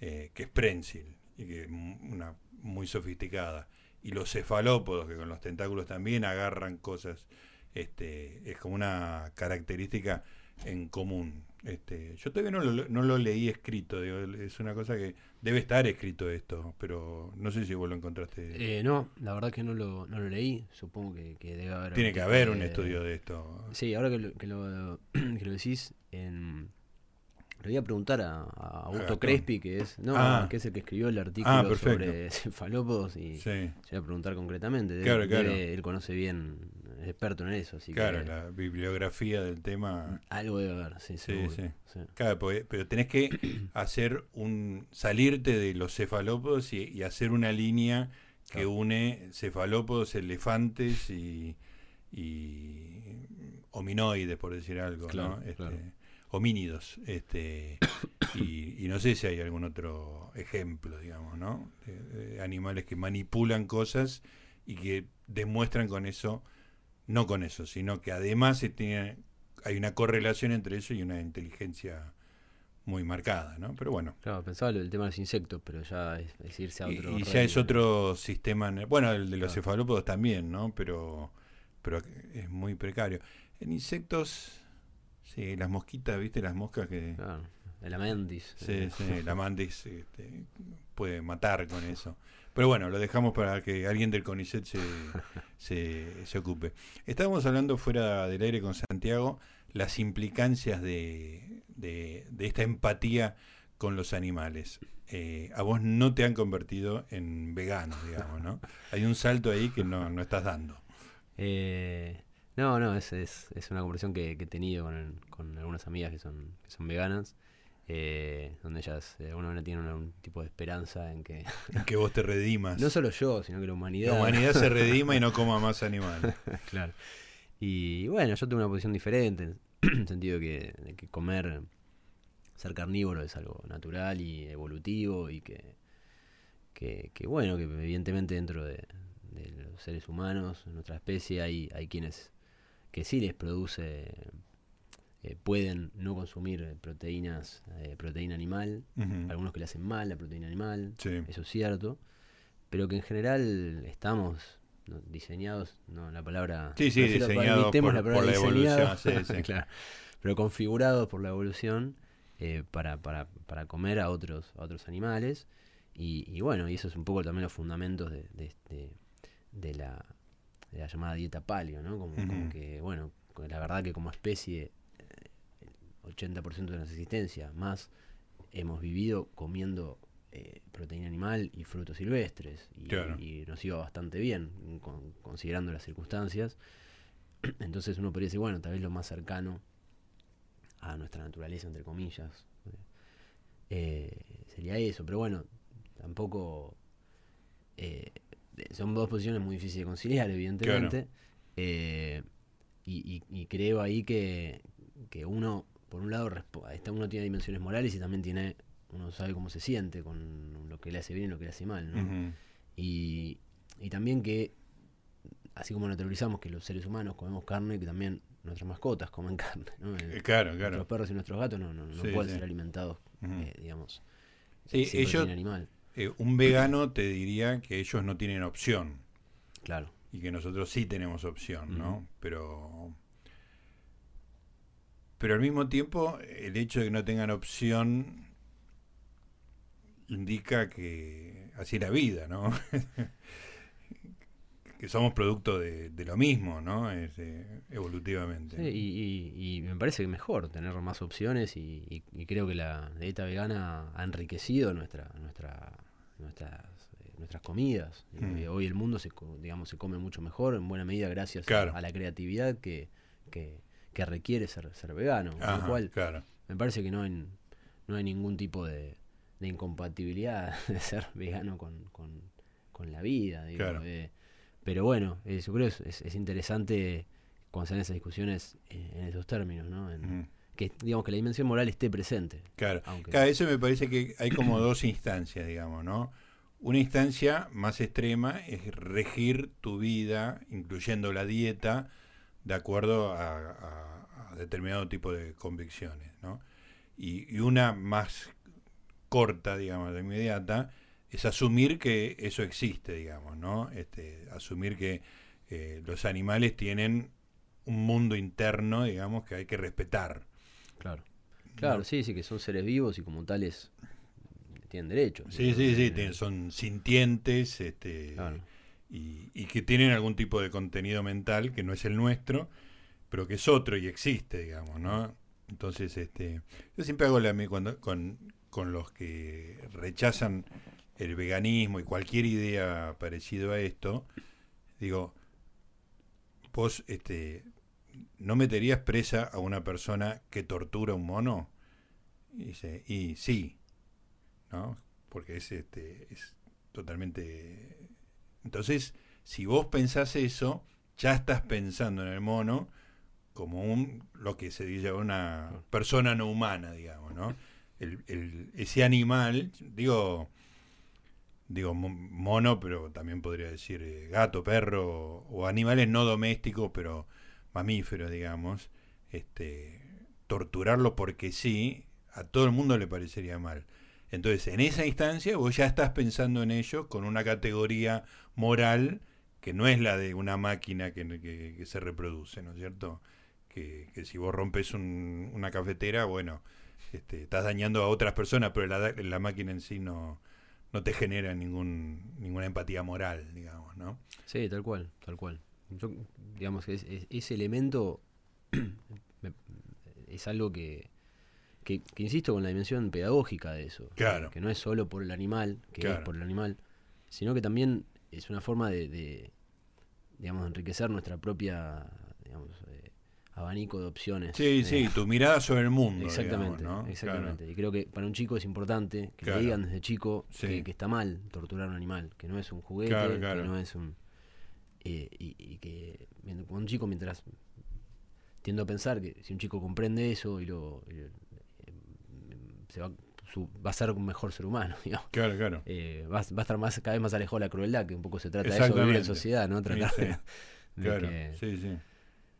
eh, que es prensil, y que una muy sofisticada, y los cefalópodos, que con los tentáculos también agarran cosas, este, es como una característica en común. Este, yo todavía no lo, no lo leí escrito, es una cosa que debe estar escrito esto, pero no sé si vos lo encontraste. Eh, no, la verdad que no lo, no lo leí, supongo que, debe haber... Tiene que haber un estudio de esto. Sí, ahora que lo, que lo, (clears throat) que lo decís, en, le voy a preguntar a, a Augusto Crespi, que es, no, ah. que es el que escribió el artículo ah, sobre (laughs) cefalópodos, y se voy a preguntar concretamente. él conoce bien, es experto en eso. Así claro, la bibliografía del tema. Algo debe haber, sí, sí, Claro, pero tenés que (clears throat) hacer un. salirte de los cefalópodos y, hacer una línea que une cefalópodos, elefantes y, y hominoides, por decir algo, ¿no? Este, homínidos. Este, y, no sé si hay algún otro ejemplo, digamos, ¿no? De, animales que manipulan cosas y que demuestran con eso, no con eso, sino que además se tienen hay una correlación entre eso y una inteligencia muy marcada, ¿no? Pero bueno. Claro, pensaba el tema de los insectos, pero ya es, irse a otro. Y, ya es otro sistema. Bueno, el de los cefalópodos también, ¿no? Pero, pero es muy precario. En insectos, sí, las mosquitas, ¿viste? Las moscas que. Claro, el amandis. Sí, sí, el amandis este, puede matar con (laughs) eso. Pero bueno, lo dejamos para que alguien del CONICET se, (laughs) se, se ocupe. Estábamos hablando fuera del aire con Santiago las implicancias de, de, esta empatía con los animales. Eh, a vos no te han convertido en vegano, digamos, ¿no? Hay un salto ahí que no, no estás dando. Eh, no, no, es, es, es, una conversación que, he tenido con, con, algunas amigas que son, que son veganas, eh, donde ellas de alguna manera tienen un tipo de esperanza en que... En que vos te redimas. (laughs) no solo yo, sino que la humanidad... La humanidad se (laughs) redima y no coma más animales. claro. Y bueno, yo tengo una posición diferente. en (clears throat) el sentido de que, comer, ser carnívoro es algo natural y evolutivo y que, que, bueno, que evidentemente dentro de, los seres humanos, en nuestra especie, hay, hay quienes que sí les produce, eh, pueden no consumir proteínas, eh, proteína animal, algunos que le hacen mal la proteína animal, eso es cierto, pero que en general estamos diseñados, no la palabra. Sí, sí, diseñados por, la, evolución, (laughs) pero configurados por la evolución eh, para, para, para, comer a otros, a otros animales. Y, bueno, y eso es un poco también los fundamentos de, de, de, la, de la, llamada dieta paleo, ¿no? Como, como, que, bueno, la verdad que como especie, 80% de nuestra existencia, más hemos vivido comiendo eh, proteína animal y frutos silvestres. Y, nos iba bastante bien, considerando las circunstancias. (clears throat) Entonces uno podría decir, bueno, tal vez lo más cercano a nuestra naturaleza, entre comillas, eh, sería eso. Pero bueno, tampoco... Eh, son dos posiciones muy difíciles de conciliar, evidentemente. y, creo ahí que, que uno, por un lado, uno tiene dimensiones morales y también tiene uno sabe cómo se siente con lo que le hace bien y lo que le hace mal, ¿no? y, y también que, así como naturalizamos que los seres humanos comemos carne, que también nuestras mascotas comen (laughs) carne, ¿no? Eh, claro, claro. Nuestros perros y nuestros gatos no, no, pueden ser alimentados, eh, digamos, sí, ellos, animal. Eh, un vegano te diría que ellos no tienen opción. Claro. Y que nosotros sí tenemos opción, ¿no? Pero pero al mismo tiempo el hecho de que no tengan opción indica que así es la vida, ¿no? (laughs) que somos producto de, lo mismo, ¿no? Eh, evolutivamente. y, me parece que mejor tener más opciones y, creo que la dieta vegana ha enriquecido nuestra, nuestra, nuestras, eh, nuestras comidas. Mm. Hoy el mundo se, digamos, se come mucho mejor, en buena medida gracias a, la creatividad que, que, requiere ser, ser vegano. lo cual me parece que no hay, no hay ningún tipo de de incompatibilidad (laughs) de ser vegano con, con, la vida. Digo, eh, pero bueno, eh, yo creo que es, interesante cuando se esas discusiones eh, en esos términos, ¿no? Que digamos que la dimensión moral esté presente. Claro. Cada eso me parece que hay como (clears throat) dos instancias, digamos, ¿no? Una instancia más extrema es regir tu vida, incluyendo la dieta, de acuerdo a, determinado tipo de convicciones, ¿no? Y, y, una más corta, digamos, de inmediata, es asumir que eso existe, digamos, ¿no? Este, asumir que eh, los animales tienen un mundo interno, digamos, que hay que respetar. Claro. Claro, sí, sí, que son seres vivos y como tales tienen derechos. Sí, sí, sí, son sintientes este, y, y, que tienen algún tipo de contenido mental que no es el nuestro, pero que es otro y existe, digamos, ¿no? Entonces, este, yo siempre hago la cuando con, con los que rechazan el veganismo y cualquier idea parecido a esto, digo, vos este, ¿no meterías presa a una persona que tortura a un mono? Y dice, y sí, ¿no? Porque es, este, es totalmente... Entonces, si vos pensás eso, ya estás pensando en el mono como un lo que se dice una persona no humana, digamos, ¿no? el, ese animal, digo, digo mono, pero también podría decir eh, gato, perro o animales no domésticos, pero mamíferos, digamos, este, torturarlo porque sí, a todo el mundo le parecería mal. Entonces, en esa instancia, vos ya estás pensando en ello con una categoría moral que no es la de una máquina que, se reproduce, ¿no es cierto? Que, si vos rompes una cafetera, bueno, este, estás dañando a otras personas, pero la, la máquina en sí no, no te genera ningún, ninguna empatía moral, digamos, ¿no? Sí, tal cual, tal cual. Yo, digamos que ese elemento (clears throat) es algo que, que, insisto con la dimensión pedagógica de eso. Claro. Que, no es solo por el animal, que es por el animal, sino que también es una forma de, de digamos, enriquecer nuestra propia, digamos, eh, abanico de opciones. Sí, sí, tu mirada sobre el mundo. Exactamente, exactamente. Y creo que para un chico es importante que le digan desde chico que, está mal torturar a un animal, que no es un juguete, que no es un... Eh, y, que un chico mientras... Tiendo a pensar que si un chico comprende eso y lo... Eh, se va, va a ser un mejor ser humano, (laughs) digamos. Claro, claro. Eh, va, va, a estar más cada vez más alejado de la crueldad, que un poco se trata de eso, vivir en sociedad, ¿no? Tratar claro, sí, sí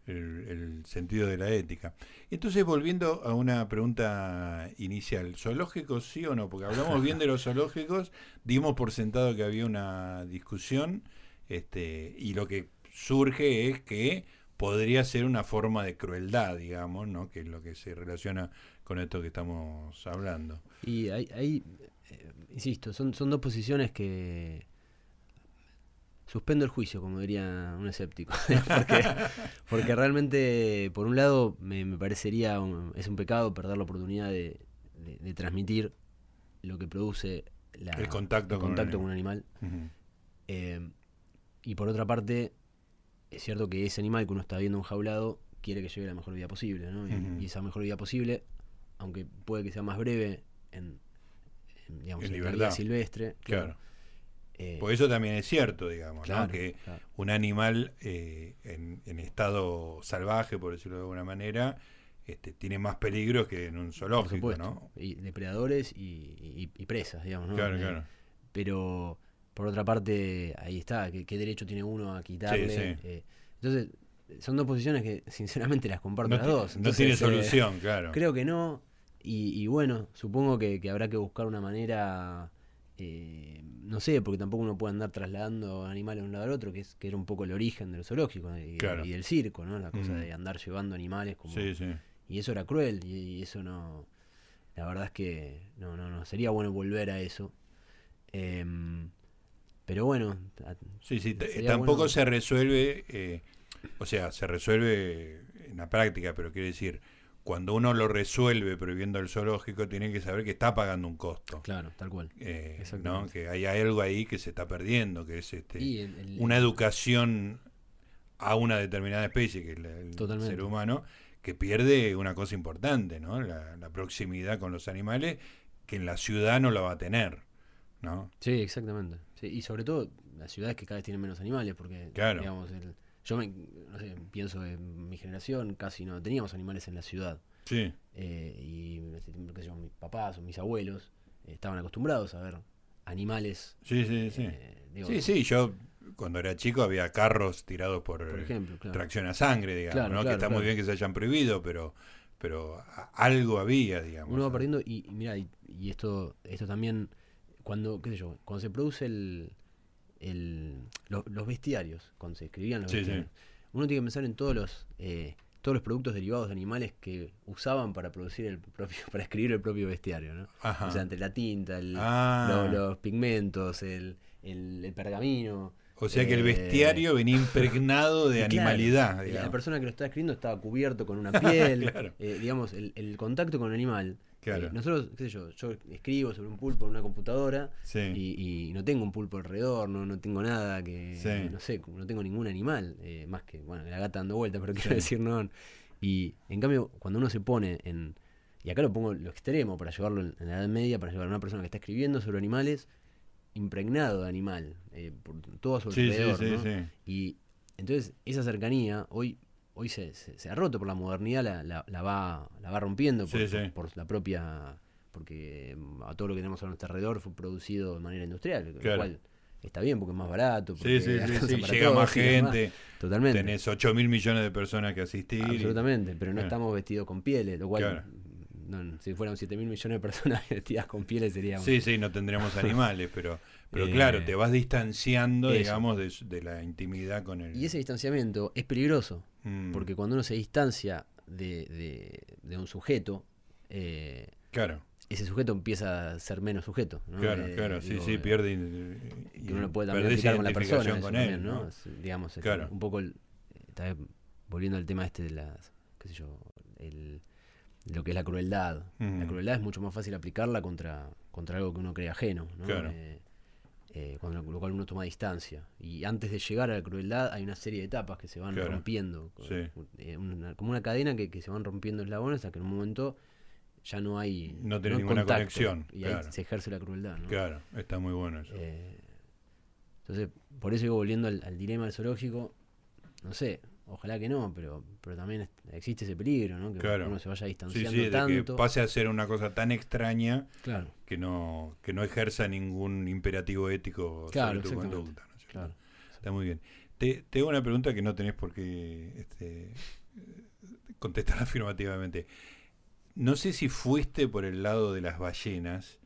el, sentido de la ética. Entonces, volviendo a una pregunta inicial, ¿zoológicos sí o no? Porque hablamos bien de los (laughs) zoológicos, dimos por sentado que había una discusión, este, y lo que surge es que podría ser una forma de crueldad, digamos, ¿no? Que es lo que se relaciona con esto que estamos hablando. Y ahí, eh, insisto, son, son dos posiciones que suspendo el juicio, como diría un escéptico. (laughs) porque, realmente, por un lado, me, parecería es un pecado perder la oportunidad de, transmitir lo que produce el contacto, con, un animal. Eh, y por otra parte, es cierto que ese animal que uno está viendo enjaulado quiere que lleve la mejor vida posible, ¿no? y, esa mejor vida posible, aunque puede que sea más breve en, digamos, en, vida silvestre, claro eh, pues eso también es cierto, digamos, que un animal eh, en, estado salvaje, por decirlo de alguna manera, este, tiene más peligros que en un zoológico, ¿no? Y depredadores y, presas, digamos, ¿no? Claro, eh, claro. Pero por otra parte, ahí está, ¿qué, derecho tiene uno a quitarle? entonces, son dos posiciones que (laughs) sinceramente las comparto las dos. no tiene solución, claro. Creo que no. Y, bueno, supongo que habrá que buscar una manera eh, no sé, porque tampoco uno puede andar trasladando animales de un lado al otro, que, es, que era un poco el origen de los zoológicos y, del circo, ¿no? La cosa mm. de andar llevando animales como... Y eso era cruel y, eso no... La verdad es que no, no, no, sería bueno volver a eso. Em, pero bueno... Sí, sí, tampoco se resuelve, eh, o sea, se resuelve en la práctica, pero quiere decir cuando uno lo resuelve prohibiendo el zoológico, tiene que saber que está pagando un costo. Claro, tal cual. Eh, ¿no? Que hay algo ahí que se está perdiendo, que es este una educación a una determinada especie, que es el, ser humano, que pierde una cosa importante, ¿no? La, proximidad con los animales, que en la ciudad no la va a tener, ¿no? Sí, exactamente. y sobre todo las ciudades que cada vez tienen menos animales, porque digamos, el, yo me, no sé, pienso en mi generación, casi no teníamos animales en la ciudad. Sí. Eh, y qué sé mis papás o mis abuelos eh, estaban acostumbrados a ver animales. Sí, sí, sí. Eh, sí, sí, yo cuando era chico había carros tirados por, tracción a sangre, digamos, ¿no? que está muy bien que se hayan prohibido, pero pero algo había, digamos. Uno va perdiendo y, mira, y, esto esto también cuando, qué sé yo, cuando se produce el el, los bestiarios, cuando se escribían los bestiarios, uno tiene que pensar en todos los eh, todos los productos derivados de animales que usaban para producir el propio, (laughs) para escribir el propio bestiario, ¿no? O sea, entre la tinta, ah. los, pigmentos, el, el, pergamino. O sea que el eh, bestiario venía impregnado de (laughs) animalidad. La persona que lo estaba escribiendo estaba cubierto con una (laughs) piel. Eh, digamos, el, el, contacto con el animal eh, nosotros, qué sé yo, yo escribo sobre un pulpo en una computadora y, no tengo un pulpo alrededor, no, no tengo nada que, no sé, no tengo ningún animal, eh, más que, bueno, la gata dando vueltas, pero quiero decir, no. Y en cambio, cuando uno se pone en, y acá lo pongo lo extremo para llevarlo en, la Edad Media, para llevar a una persona que está escribiendo sobre animales, impregnado de animal, eh, por todo a su alrededor, ¿no? Y entonces esa cercanía hoy hoy se, se, ha roto por la modernidad, la, la, va, la va rompiendo por, la propia. porque mm, a todo lo que tenemos a nuestro alrededor fue producido de manera industrial, lo cual está bien porque es más barato. Sí, porque sí, sí, sí, llega todos más gente. Totalmente. Tenés 8 mil millones de personas que asistir. y- Absolutamente, pero no Claro. estamos vestidos con pieles, lo cual, Claro. No, si fueran 7 mil millones de personas (laughs) vestidas con pieles sería... Sí, sí, no tendríamos (laughs) animales, pero, pero Eh, claro, te vas distanciando, eso. digamos, de, de la intimidad con el... Y ese distanciamiento es peligroso, Mm, porque cuando uno se distancia de, de- de un sujeto, eh, Claro, ese sujeto empieza a ser menos sujeto. ¿no? claro, Eh, claro, sí, digo, sí, eh, pierde... in- que uno lo puede también perdés aplicar con la persona, con también, él, ¿no? ¿no? Es, digamos, Claro. un poco, el- volviendo al tema este de las, qué sé yo, el, lo que es la crueldad. La crueldad es mucho más fácil aplicarla contra, contra algo que uno cree ajeno, ¿no? Claro. Eh, eh, con lo, cual uno toma distancia. Y antes de llegar a la crueldad hay una serie de etapas que se van Claro. rompiendo. Sí. Eh, una- como una cadena que, que se van rompiendo eslabones hasta que en un momento ya no hay No hay ninguna contacto, conexión, Y ahí se ejerce la crueldad. ¿no? Claro, está muy bueno eso. Eh, entonces, por eso digo, volviendo al, al dilema del zoológico, no sé, ojalá que no, pero, pero también existe ese peligro, ¿no? Que Claro. uno se vaya Sí, distanciando sí, de que tanto. pase a ser una cosa tan extraña Claro, que no, que no ejerza ningún imperativo ético Claro, sobre tu conducta. ¿no claro. Está muy bien. Te, te hago una pregunta que no tenés por qué este, contestar (laughs) afirmativamente. No sé si fuiste por el lado de las ballenas,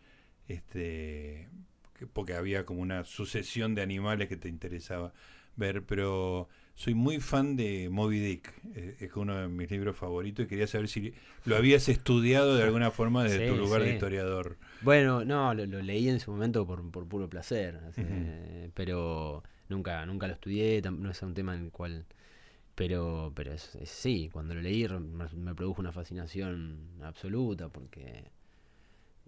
este, que- porque había como una sucesión de animales que te interesaba ver, pero soy muy fan de Moby Dick, eh, es uno de mis libros favoritos y quería saber si lo habías estudiado de alguna forma desde Sí, tu lugar de historiador. Bueno, no, lo, lo leí en su momento por, por puro placer, así, eh, pero nunca nunca lo estudié, no es un tema en el cual... Pero, pero es, es- sí, cuando lo leí me produjo una fascinación absoluta porque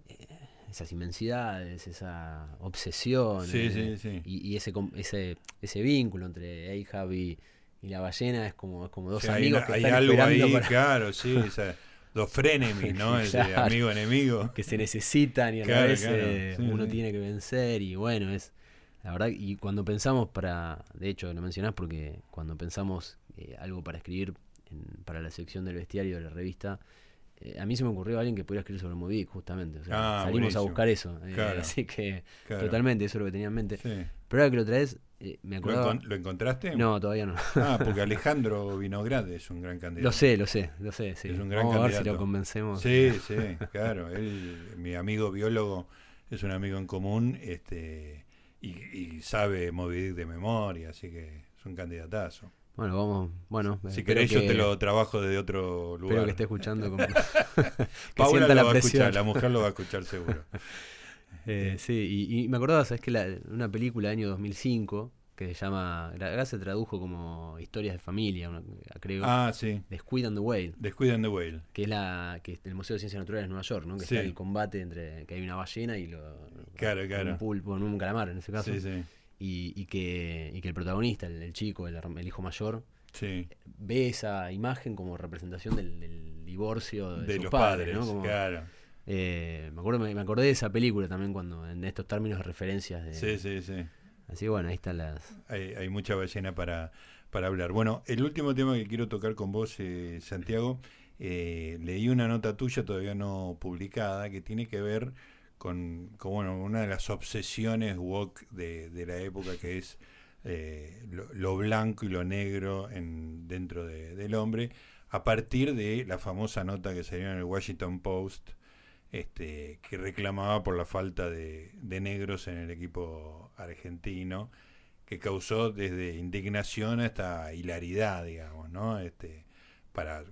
eh, esas inmensidades, esa obsesión Sí, eh, sí, sí. Y, y ese, ese ese vínculo entre Ahab y, y la ballena es como, es como dos Sí, amigos que hay están algo esperando ahí, para- claro, (laughs) sí, dos frenemies, ¿no? Ese Claro. amigo enemigo. que se necesitan y a Claro, la vez claro, eh, sí, uno sí. tiene que vencer y bueno, es la verdad y cuando pensamos para, de hecho lo mencionás porque cuando pensamos eh, algo para escribir en- para la sección del bestiario de la revista, eh, a mí se me ocurrió alguien que pudiera escribir sobre Moby Dick, justamente, o sea, Ah, salimos buenísimo. a buscar eso, eh, Claro. (laughs) así que Claro. totalmente eso es lo que tenía en mente. Sí. Pero ahora que lo traes, eh, me ¿Lo, acordaba... encon- lo encontraste? No, todavía no. Ah, porque (laughs) Alejandro Vinograd es un gran candidato. Lo sé, lo sé, lo sé, sí. Es un gran Vamos a ver si candidato. lo convencemos. Sí, sí, claro. Él, mi amigo biólogo, es un amigo en común este y, y sabe Moby Dick de memoria, así que es un candidatazo. Bueno, vamos, bueno, Si querés, yo te lo trabajo desde otro lugar. Espero que esté escuchando como, (laughs) (laughs) que Paula lo la va a escuchar, la mujer lo va a escuchar seguro. (laughs) Eh, sí, y, y me acordaba, ¿sabes que la, Una película del año 2005 que se llama. Acá se tradujo como Historias de Familia, una- creo. Ah, sí. The Squid and the Whale, Descuidan the Whale. que es la que es el Museo de Ciencias Naturales de Nueva York, ¿no? Que Sí. está el combate entre que hay una ballena y lo, Claro, claro. un pulpo, un calamar en ese caso. Sí, sí. Y, y que, y que el protagonista, el, el chico, el, hijo mayor, Sí. ve esa imagen como representación del, del divorcio de, De sus los padres, padres, ¿no? Como- claro. eh, me, acuerdo, me, me acordé de esa película también cuando en estos términos de referencias de, Sí, sí, sí. Así que bueno, ahí están las. Hay, hay mucha ballena para, para hablar. Bueno, el último tema que quiero tocar con vos, eh, Santiago, eh, leí una nota tuya todavía no publicada que tiene que ver con, bueno, una de las obsesiones woke de, de la época que es eh, lo, lo blanco y lo negro en, dentro de- del hombre, a partir de la famosa nota que salió en el Washington Post, este, que reclamaba por la falta de, de negros en el equipo argentino, que causó desde indignación hasta hilaridad, digamos, ¿no? Este, para,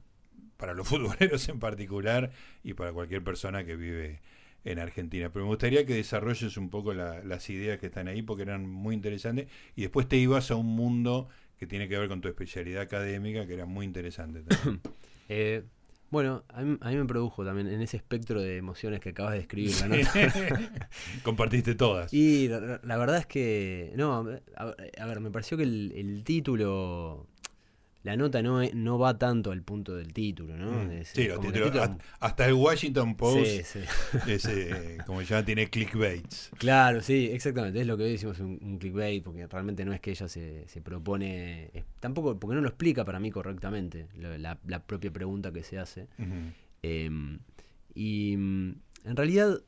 para los (laughs) futboleros en particular y para cualquier persona que vive en Argentina. Pero me gustaría que desarrolles un poco la- las ideas que están ahí porque eran muy interesantes y después te ibas a un mundo que tiene que ver con tu especialidad académica que era muy interesante. también. (coughs) Eh, bueno, a mí, a mí me produjo también en ese espectro de emociones que acabas de escribir la nota. (laughs) Compartiste todas. Y la, la verdad es que. No, a, a ver, me pareció que el, el título. La nota no, no va tanto al punto del título, ¿no? Mm. Es, Sí, los títulos- el título- hasta- el Washington Post, Sí, sí. (laughs) es, eh, como ya tiene clickbaits. Claro, sí, exactamente. Es lo que hoy decimos un, un clickbait, porque realmente no es que ella se, se propone. es- tampoco, porque no lo explica para mí correctamente, la, la propia pregunta que se hace. Eh, y mm, en realidad,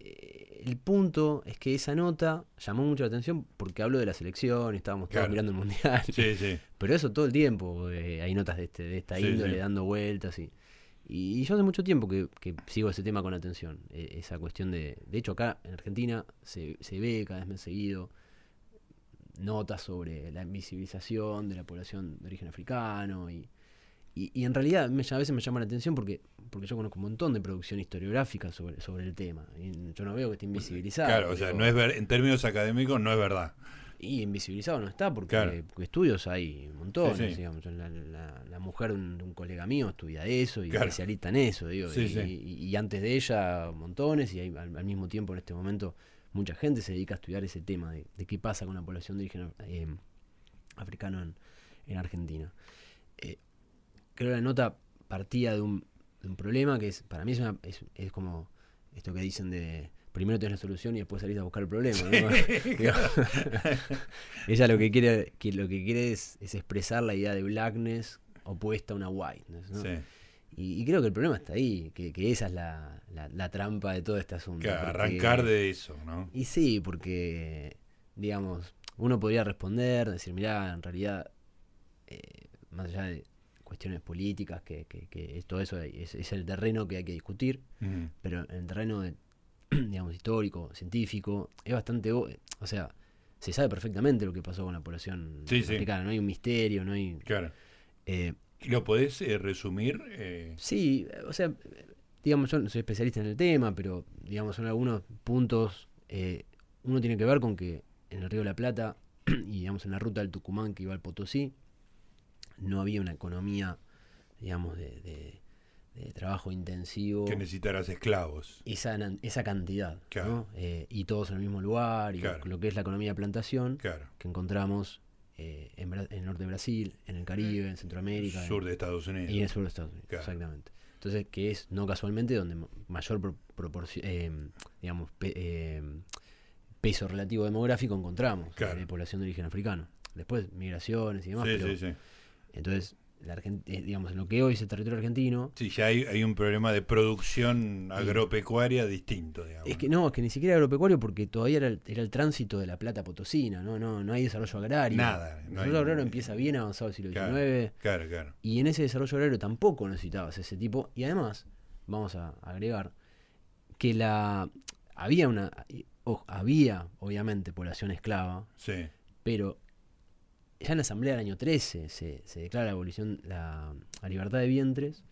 eh, el punto es que esa nota llamó mucho la atención porque hablo de la selección, estábamos todos Claro. mirando el mundial. Sí, sí. Pero eso todo el tiempo, eh, hay notas de, este, de esta Sí, índole dando vueltas y, y yo hace mucho tiempo que, que sigo ese tema con atención, eh, esa cuestión de, de hecho acá en Argentina se, se ve cada vez más seguido notas sobre la invisibilización de la población de origen africano y, y, y en realidad me- a veces me llama la atención porque porque yo conozco un montón de producción historiográfica sobre, sobre el tema y yo no veo que esté invisibilizado. Claro, o sea, no es ver- en términos académicos no es verdad. y invisibilizado no está porque, Claro. estudios hay Sí, sí. digamos. La, la- la mujer de un, un colega mío estudia eso y Claro. especialista en eso, digo. Sí, y, sí. y- y antes de ella montones y hay, al, al mismo tiempo en este momento mucha gente se dedica a estudiar ese tema de, de qué pasa con la población de origen eh, africano en, en Argentina. Eh, creo que la nota partía de un, de un problema que es para mí es, una- es, es como esto que dicen de primero tenés la solución y después salís a buscar el problema. (laughs) (laughs) ella lo que quiere, que lo que quiere es, es expresar la idea de blackness opuesta a una whiteness. ¿no? Sí. Y, y creo que el problema está ahí, que, que esa es la, la- la trampa de todo este asunto. Claro, porque- arrancar de eso, ¿no? Y sí, porque, digamos, uno podría responder, decir, mirá, en realidad, eh, más allá de cuestiones políticas, que, que, que todo eso es, es el terreno que hay que discutir, Mm. pero en el terreno, de, (clears throat) digamos, histórico, científico, es bastante, o sea, se sabe perfectamente lo que pasó con la población Sí, sí. africana, no hay un misterio, no hay... Claro. eh, ¿Y ¿Lo podés eh, resumir? Eh, Sí, o sea, digamos, yo no soy especialista en el tema, pero digamos, son algunos puntos. eh, uno tiene que ver con que en el Río de la Plata (clears throat) y digamos en la ruta del Tucumán que iba al Potosí, no había una economía, digamos, de, de- de trabajo intensivo, que necesitarás esclavos. esa, esa cantidad, Claro. ¿no? Eh, y todos en el mismo lugar, y Claro. lo que es la economía de plantación, Claro. que encontramos eh, en, en el norte de Brasil, en el Caribe, en Centroamérica. en- Sur de Estados Unidos. y en el sur de Estados Unidos, exactamente. Entonces, que es no casualmente donde ma- mayor pro- proporci- eh, digamos, pe- eh, peso relativo demográfico encontramos Claro. de población de origen africano. Después, migraciones y demás, sí, pero sí, sí. Entonces, la Argen- eh, digamos, en lo que hoy es el territorio argentino, Sí, ya hay, hay un problema de producción agropecuaria distinto, digamos. es que no, es que ni siquiera agropecuario porque todavía era el, era el tránsito de la plata potosina, no, no, no hay desarrollo agrario. Nada, El no desarrollo hay- agrario empieza bien avanzado el siglo Claro. XIX. Claro, claro. Y en ese desarrollo agrario tampoco necesitabas ese tipo. Y además, vamos a agregar que la había una ojo, había obviamente población esclava, Sí, pero ya en la asamblea del año 13 se, se declara la abolición, la, la libertad de vientres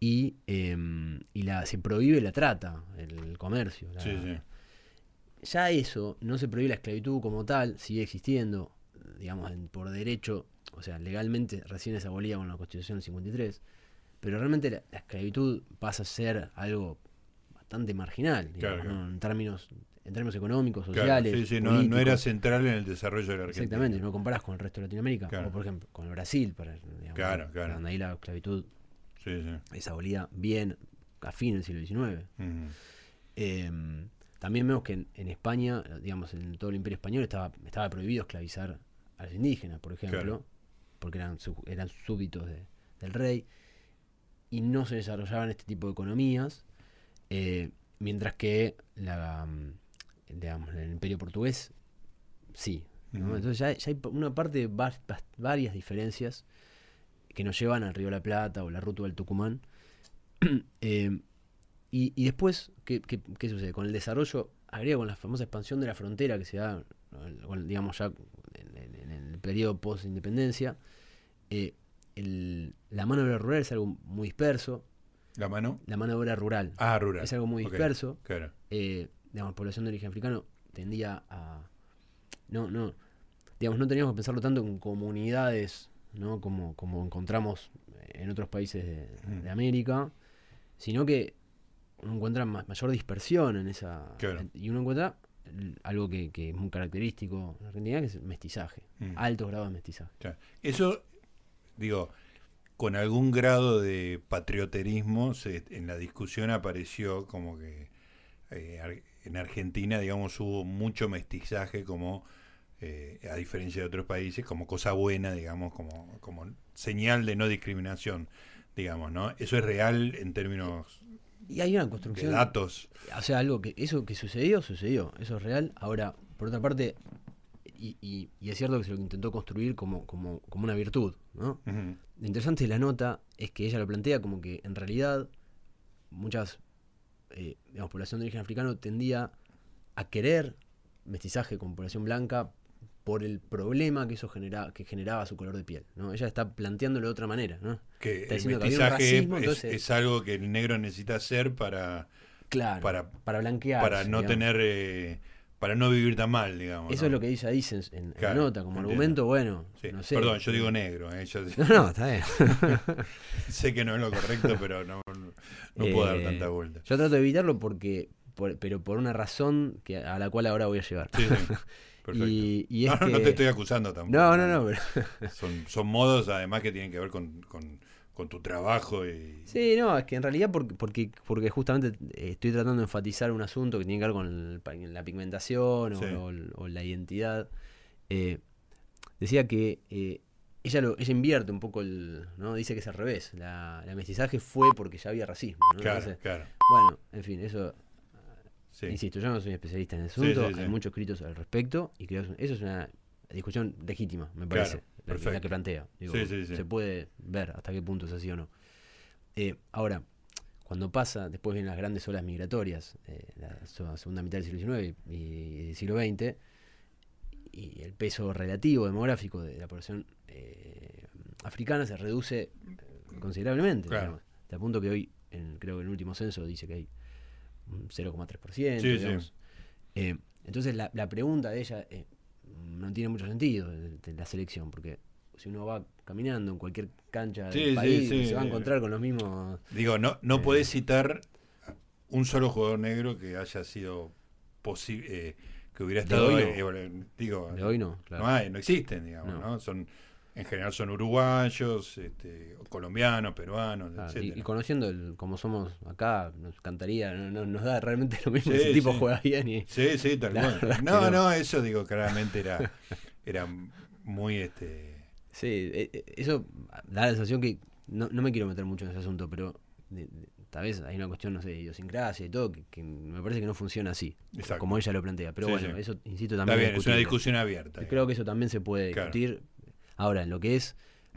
y, em, y la, se prohíbe la trata, el, comercio. la- sí, sí. ya eso, no se prohíbe la esclavitud como tal, sigue existiendo, digamos, en- por derecho, o sea, legalmente recién es abolida con la Constitución del 53, pero realmente la, la esclavitud pasa a ser algo bastante marginal, digamos, Claro, ¿no? en términos en términos económicos, Claro, sociales, sí, sí, no, no era central en el desarrollo de la Argentina. Exactamente, no comparás con el resto de Latinoamérica, Claro. o por ejemplo con el Brasil, para, digamos, Claro, claro. donde ahí la esclavitud Sí, es abolida bien a fin del siglo XIX. Eh, también vemos que en, en España, digamos, en todo el imperio español estaba, estaba prohibido esclavizar a los indígenas, por ejemplo, porque eran, su- eran súbditos de- del rey, y no se desarrollaban este tipo de economías, eh, mientras que la, digamos, el imperio portugués sí. Entonces ya, ya hay una parte de varias diferencias que nos llevan al Río de la Plata o la ruta del Tucumán. (clears throat) Eh, y, y después, ¿qué, qué, qué sucede? Con el desarrollo, agrega con la famosa expansión de la frontera que se da, digamos, ya en, en- en el periodo post-independencia, eh, la mano de obra rural es algo muy disperso. ¿La mano? La mano de obra rural Ah, rural. es algo muy disperso. Claro. Eh, digamos, población de origen africano tendía a. No, no. Digamos, no teníamos que pensarlo tanto en comunidades, ¿no? Como, como encontramos en otros países de, Mm. de América, sino que uno encuentra ma- mayor dispersión en esa. Claro. y uno encuentra algo que, que es muy característico en Argentina, que es el mestizaje. Mm. Altos grados de mestizaje. Claro. Eso, digo, con algún grado de patrioterismo, se- en la discusión apareció como que eh, en Argentina, digamos, hubo mucho mestizaje como, eh, a diferencia de otros países, como cosa buena, digamos, como, como señal de no discriminación, digamos, ¿no? Eso es real en términos Y hay una de construcción. datos. O sea, algo que. Eso que sucedió, sucedió. Eso es real. Ahora, por otra parte, y, y- y es cierto que se lo intentó construir como, como, como una virtud, ¿no? Lo interesante de la nota es que ella lo plantea como que en realidad muchas, eh, digamos, población de origen africano tendía a querer mestizaje con población blanca por el problema que eso genera, que generaba su color de piel. ¿no? Ella está planteándolo de otra manera. ¿no? Que Está el diciendo que mestizaje racismo, es, entonces- es algo que el negro necesita hacer para, Claro, Para- para, blanquear. para no tener, eh, para no vivir tan mal, digamos. Eso ¿no? es lo que ella dice en, en Claro, la nota, como entiendo. argumento, bueno, Sí. no sé. Perdón, yo digo negro. eh, yo (laughs) No, no, está bien. (laughs) sé que no es lo correcto, pero no, no puedo dar Eh, tanta vuelta. Yo trato de evitarlo porque, por- pero por una razón que, a la cual ahora voy a llegar. Sí, sí. (laughs) Perfecto. Y, y es no, no, no te estoy acusando tampoco. No, no, no, pero... Son, son modos además que tienen que ver con, con, con tu trabajo y... Sí, no, es que en realidad porque, porque, porque justamente eh, estoy tratando de enfatizar un asunto que tiene que ver con el la pigmentación o, Sí. o el- o la identidad. Eh, decía que eh, ella lo, ella invierte un poco el, ¿no? Dice que es al revés. La, la mestizaje fue porque ya había racismo. ¿no? Claro, Entonces, claro. bueno, en fin, eso Sí. Insisto, yo no soy especialista en el asunto, sí. hay muchos escritos al respecto y creo que eso es una discusión legítima, me parece, Claro, la, que- la que plantea. Digo, Sí, sí, sí. Se puede ver hasta qué punto es así o no. Eh, ahora, cuando pasa, después vienen las grandes olas migratorias, eh, la segunda mitad del siglo XIX y, y del siglo XX, y el peso relativo demográfico de la población eh, africana se reduce considerablemente. Claro. Hasta el punto que hoy, en- creo que el último censo dice que hay un 0,3%. Sí, sí. digamos. Eh, entonces la, la pregunta de ella eh, no tiene mucho sentido de, de la selección, porque si uno va caminando en cualquier cancha Sí, del país, sí. se va a encontrar con los mismos... Digo, no, no Eh. podés citar un solo jugador negro que haya sido posible, que hubiera De estado... hoy eh, eh, digo, De hoy no, claro. no hay, no existen, digamos, No. ¿no? Son, en general son uruguayos, este, colombianos, peruanos, Claro, y, conociendo el, como somos acá, nos cantaría, no, no- nos da realmente lo mismo. Sí, Ese tipo sí. juega bien y... Sí, sí, tal cual. No, no. no, eso digo, claramente era, (laughs) era muy, este... Sí, eh, eh, eso da la sensación que no, no me quiero meter mucho en ese asunto, pero de- de- tal vez hay una cuestión, no sé, de idiosincrasia y todo, que, que me parece que no funciona así, Exacto. como ella lo plantea. Pero Sí, bueno, sí. eso, insisto, Está también bien, es una discusión abierta. Creo que eso también se puede Claro. discutir. Ahora, en lo que es,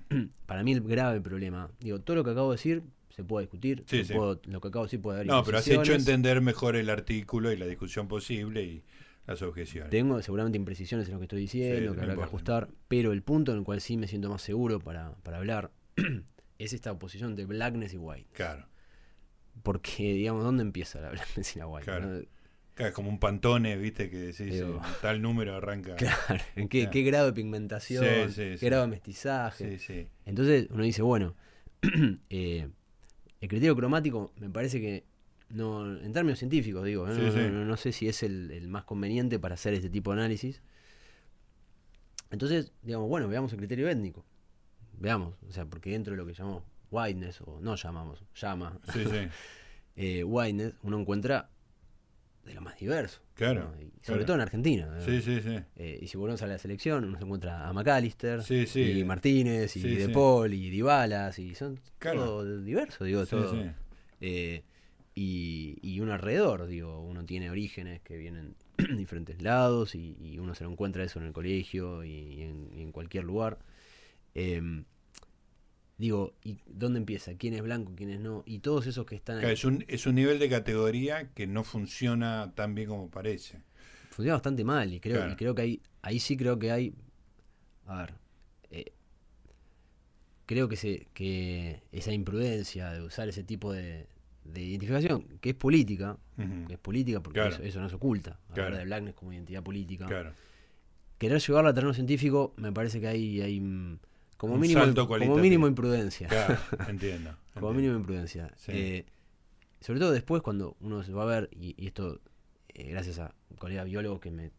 (clears throat) para mí el grave problema, digo, todo lo que acabo de decir se puede discutir, Sí, lo, sí. puedo- lo que acabo de decir puede haber No, pero has hecho entender mejor el artículo y la discusión posible y las objeciones. Tengo seguramente imprecisiones en lo que estoy diciendo, Sí, que habrá que ajustar, pero el punto en el cual sí me siento más seguro para, para hablar (clears throat) es esta oposición de blackness y white. Claro. Porque, digamos, ¿dónde empieza la (laughs) blackness y la white? Claro. no? Claro, es como un pantone, viste, que decís, Digo. eh, tal número arranca. (laughs) Claro, ¿en qué, Claro. qué grado de pigmentación? Sí, sí, ¿Qué sí. grado de mestizaje? Sí, sí. Entonces uno dice, bueno, (clears throat) eh, el criterio cromático me parece que, no en términos científicos digo, ¿eh? Sí, no, sí. no- no- no sé si es el, el más conveniente para hacer este tipo de análisis. Entonces, digamos, bueno, veamos el criterio étnico. Veamos, o sea, porque dentro de lo que llamamos whiteness, o no llamamos, llama, sí. (laughs) eh, whiteness, uno encuentra de lo más diverso. Claro, ¿no? Y sobre claro. todo en Argentina. ¿no? Sí, sí, sí. Eh, y si volvemos a la selección, uno se encuentra a McAllister, Sí, sí. y Martínez, y Sí, De. Paul, y Dybalas, y son Claro. todo diverso, digo, todo. Eh, y, y uno alrededor, digo, uno tiene orígenes que vienen de (clears throat) diferentes lados, y, y uno se lo encuentra eso en el colegio y, y en, y en cualquier lugar. Em, digo, ¿y dónde empieza? ¿Quién es blanco, quién es no? Y todos esos que están ahí. Claro, es, un, es un nivel de categoría que no funciona tan bien como parece. funciona bastante mal y creo, Claro. y creo que hay, ahí sí creo que hay, a ver, eh, creo que, se, que esa imprudencia de usar ese tipo de, de identificación, que es política, que es política porque Claro. eso, eso no se oculta, hablar de blackness como identidad política, Claro. querer llevarla a terreno científico me parece que hay, hay como, Un mínimo, salto como mínimo imprudencia. Claro, (laughs) entiendo. Como mínimo imprudencia. Sí. Eh, sobre todo después cuando uno se va a ver, y, y esto eh, gracias a colegas biólogos que me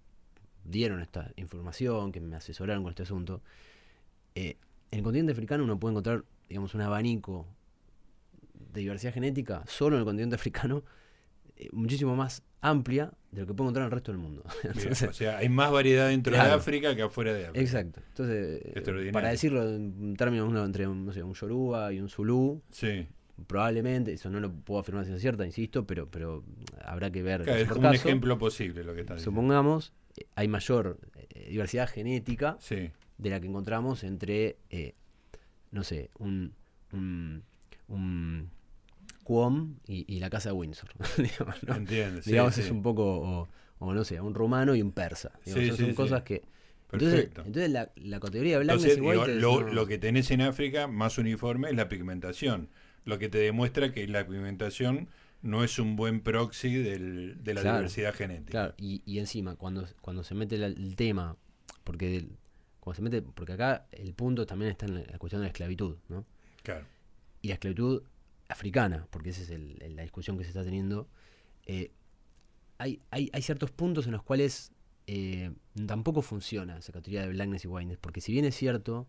dieron esta información, que me asesoraron con este asunto, eh, en el continente africano uno puede encontrar, digamos, un abanico de diversidad genética solo en el continente (laughs) africano muchísimo más amplia de lo que puede encontrar en el resto del mundo. (laughs) O sea, hay más variedad dentro de. África que afuera de África. exacto. Entonces, para decirlo en términos uno, entre un, no sé, un yoruba y un zulú, Sí, probablemente, eso no lo puedo afirmar sin cierta, insisto, pero, pero habrá que ver. Claro, es un ejemplo posible lo que está diciendo. Supongamos, hay mayor eh, diversidad genética Sí, de la que encontramos entre, eh, no sé, un, un, un Cuom y, y la casa de Windsor. (laughs) digamos, ¿no? entiendo. sí, digamos sí. es un poco, o, o no sé, un rumano y un persa. Digamos, Sí, son- sí, son sí. cosas que... Entonces, Perfecto. entonces la, la categoría blackness Entonces, digo, whiteness lo, no- lo que tenés en África más uniforme es la pigmentación, lo que te demuestra que la pigmentación no es un buen proxy del- de la Claro, diversidad genética. Claro, y, y encima, cuando, cuando se mete la- el tema, porque el- cuando se mete, porque acá el punto también está en la, la cuestión de la esclavitud, ¿no? Claro. Y la esclavitud africana, porque esa es el- la discusión que se está teniendo, eh, hay, hay, hay ciertos puntos en los cuales eh, tampoco funciona esa categoría de blackness y whiteness, porque si bien es cierto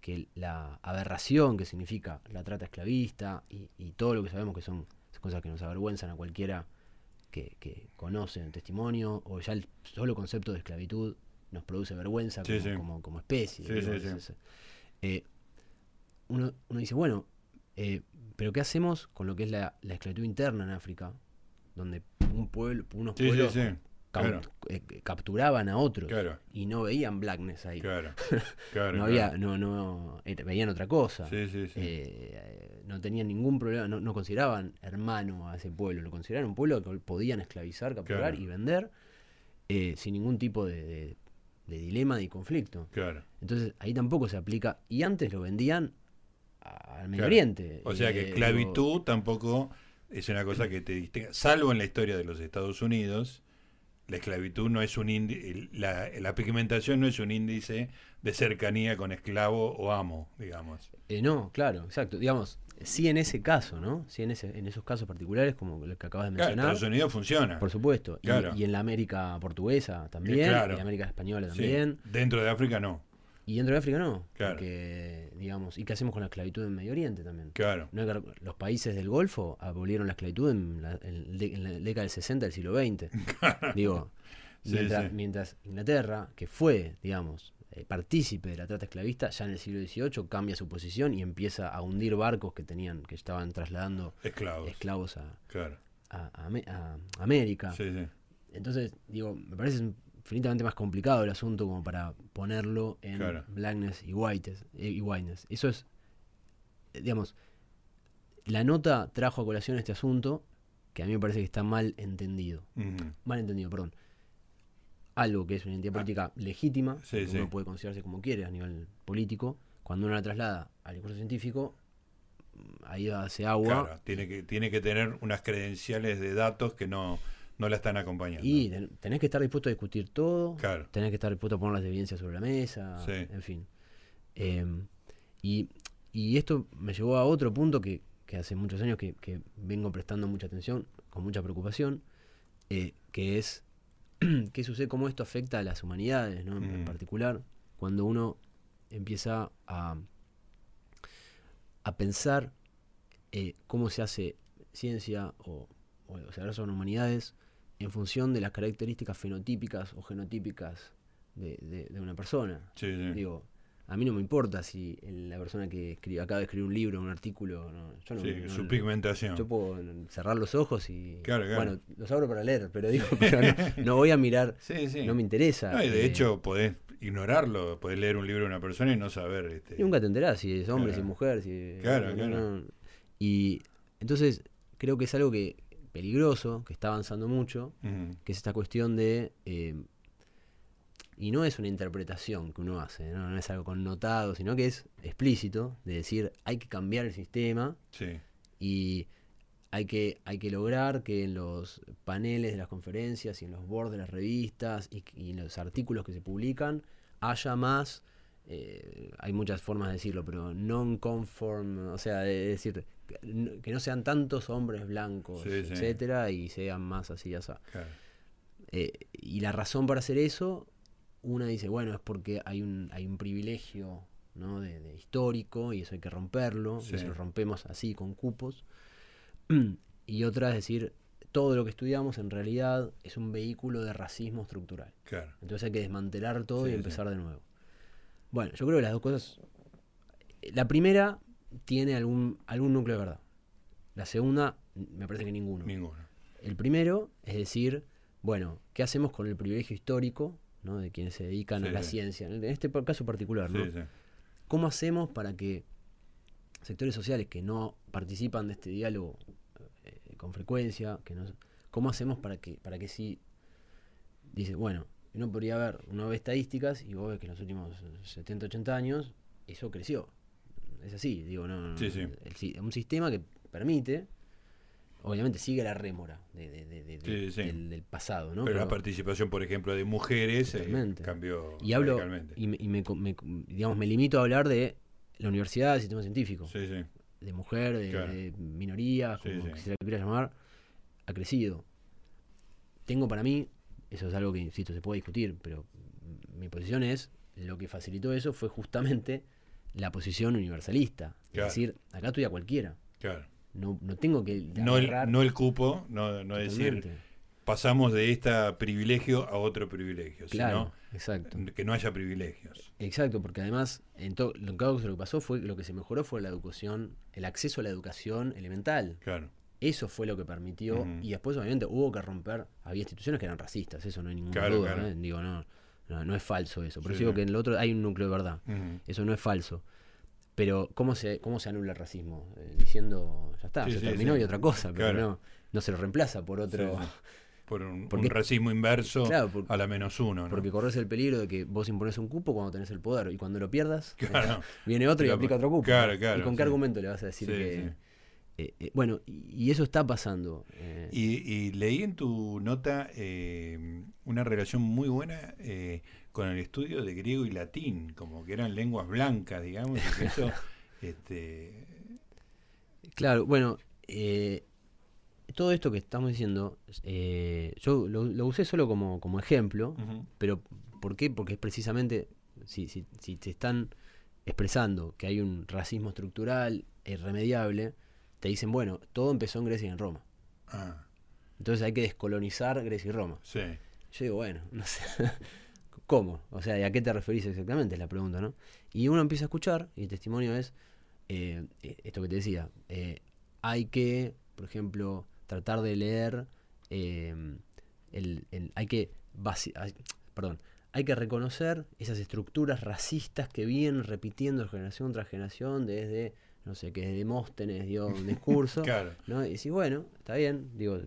que la aberración que significa la trata esclavista y, y todo lo que sabemos que son cosas que nos avergüenzan a cualquiera que, que conoce el testimonio, o ya el solo concepto de esclavitud nos produce vergüenza Sí, como, sí. como, como especie. Eh, uno, uno dice, bueno, eh, pero ¿qué hacemos con lo que es la, la esclavitud interna en África? Donde un pueblo, unos Sí, pueblos sí. Claro, eh, capturaban a otros claro, y no veían blackness ahí. claro. (laughs) claro, no había, no, no, eh, veían otra cosa. Sí, sí, sí. Eh, no tenían ningún problema, no, no consideraban hermano a ese pueblo, lo consideraban un pueblo que podían esclavizar, capturar y vender eh, sin ningún tipo de, de- de dilema ni conflicto. claro. Entonces ahí tampoco se aplica. Y antes lo vendían al Medio Claro. Oriente. O sea Eh, que digo, esclavitud tampoco es una cosa que te distinga. Salvo en la historia de los Estados Unidos, la esclavitud no es un índice, la, la pigmentación no es un índice de cercanía con esclavo o amo, digamos. eh, no, claro, exacto. Digamos, sí en ese caso, ¿no? Sí en, ese, en esos casos particulares, como los que acabas de Claro, en mencionar. Estados Unidos funciona. Por supuesto. Y- Claro. Y, en la América portuguesa también. claro. Y en la América española Sí. también. Dentro de África no. Y dentro de África no. Claro. Porque, digamos, ¿y qué hacemos con la esclavitud en Medio Oriente también? Claro. No que los países del Golfo abolieron la esclavitud en la, en de- en la década del 60 del siglo XX. (laughs) Digo, Sí, mientras, sí. mientras Inglaterra, que fue, digamos, eh, partícipe de la trata esclavista, ya en el siglo XVIII cambia su posición y empieza a hundir barcos que tenían, que estaban trasladando Esclavos. esclavos a, Claro. a- a América. Sí, sí. Entonces, digo, me parece infinitamente más complicado el asunto como para ponerlo en Claro. blackness y whiteness, eh, y whiteness. Eso es, eh, digamos, la nota trajo a colación este asunto que a mí me parece que está mal entendido. Mal entendido, perdón. Algo que es una identidad política legítima, Ah. Sí, que sí. uno puede considerarse como quiere a nivel político, cuando uno la traslada al discurso científico, mm, ahí hace agua. Claro, tiene que, tiene que tener unas credenciales de datos que no, no la están acompañando. Y ten- tenés que estar dispuesto a discutir todo, Claro. tenés que estar dispuesto a poner las evidencias sobre la mesa, Sí. en fin. Eh, y, y esto me llevó a otro punto que, que hace muchos años que, que vengo prestando mucha atención, con mucha preocupación, eh, que es (clears throat) qué sucede, cómo esto afecta a las humanidades, ¿no? en, Mm. particular, cuando uno empieza a, a pensar eh, cómo se hace ciencia o, o, o sea, humanidades en función de las características fenotípicas o genotípicas de, de- de una persona. Sí, sí. Digo, a mí no me importa si la persona que escribe, acaba de escribir un libro, un artículo, no, yo no, Sí, no- su no- pigmentación. yo puedo cerrar los ojos y Claro, claro. bueno, los abro para leer, pero digo, (laughs) pero no, no voy a mirar, Sí, sí. no me interesa. No, y de eh, hecho, podés ignorarlo, podés leer un libro de una persona y no saber. Este, Y nunca te enterás si es hombre, Claro. si es mujer, si Claro, claro. Y entonces creo que es algo que peligroso, que está avanzando mucho, que es esta cuestión de eh, y no es una interpretación que uno hace, ¿no? no es algo connotado, sino que es explícito, de decir hay que cambiar el sistema Sí, y hay que, hay que lograr que en los paneles de las conferencias y en los boards de las revistas y, y en los artículos que se publican haya más, eh, hay muchas formas de decirlo, pero non-conform, o sea, de decir que no- sean tantos hombres blancos, Sí, sí. etcétera, y sean más así, así. claro. Eh, y la razón para hacer eso, una dice, bueno, es porque hay un, hay un privilegio ¿no? de, de histórico y eso hay que romperlo, Sí. y si lo rompemos así con cupos. (clears throat) y otra es decir, todo lo que estudiamos en realidad es un vehículo de racismo estructural. Claro. Entonces hay que desmantelar todo y empezar de nuevo. Bueno, yo creo que las dos cosas... La primera tiene algún, algún núcleo de verdad. La segunda, me parece que ninguno. Ninguno. El primero es decir, bueno, ¿qué hacemos con el privilegio histórico ¿no? de quienes se dedican a la sí. ciencia? En este caso particular, ¿no? Sí. ¿Cómo hacemos para que sectores sociales que no participan de este diálogo eh, con frecuencia, que no, cómo hacemos para que para que sí dice, bueno, uno podría ver, uno ve estadísticas y vos ves que en los últimos 70, 80 años eso creció. Es así, digo, no, no, Sí, sí. el un sistema que permite obviamente sigue la rémora de- de- de- de- Sí, sí. Del, del pasado, ¿no? Pero, la participación, por ejemplo, de mujeres eh, cambió y hablo radicalmente. y, me, y me me- digamos me limito a hablar de la universidad del sistema científico Sí, sí. de mujer de, Claro. minorías como se la quiera llamar ha crecido tengo para mí eso es algo que insisto se puede discutir pero mi posición es lo que facilitó eso fue justamente la posición universalista Claro. es decir acá estoy a cualquiera Claro. no, no tengo que No el, no el cupo, no, no decir pasamos de este privilegio a otro privilegio, claro exacto sino que no haya privilegios. Exacto, porque además en todo lo que lo que pasó fue lo que se mejoró fue la educación, el acceso a la educación elemental. Claro. Eso fue lo que permitió y después obviamente hubo que romper, había instituciones que eran racistas, eso no hay ninguna Claro, duda, claro. ¿eh? digo no, no, no es falso eso, por Sí, eso digo que en el otro hay un núcleo de verdad, eso no es falso. Pero ¿cómo se cómo se anula el racismo? Eh, diciendo ya está, Sí, se sí, terminó y otra cosa, pero Claro. no no se lo reemplaza por otro. Por un, (laughs) Porque- un racismo inverso Claro, por- a la menos uno, ¿no? porque corres el peligro de que vos impones un cupo cuando tenés el poder y cuando lo pierdas Claro. (laughs) viene otro y aplica otro cupo. claro, ¿no? claro, ¿Y con qué argumento le vas a decir que.? Eh, eh, bueno, y, eso está pasando. eh, Y, y leí en tu nota eh, una relación muy buena eh, con el estudio de griego y latín, como que eran lenguas blancas, digamos, y que eso, (laughs) este, Claro, bueno, todo esto que estamos diciendo, yo lo, lo usé solo como, como ejemplo, pero ¿por qué? Porque es precisamente, si, si, si te están expresando que hay un racismo estructural e irremediable, te dicen, bueno, todo empezó en Grecia y en Roma. ah, Entonces hay que descolonizar Grecia y Roma. sí, Yo digo, bueno, (laughs) no sé. ¿Cómo? O sea, ¿y a qué te referís exactamente? Es la pregunta, ¿no? Y uno empieza a escuchar y el testimonio es eh, eh, esto que te decía. eh, hay que, por ejemplo, tratar de leer. eh, el, el- hay que. perdón. Hay que reconocer esas estructuras racistas que vienen repitiendo generación tras generación desde, no sé, que Demóstenes dio un discurso. (laughs) claro, ¿no? Y decís, bueno, está bien, digo,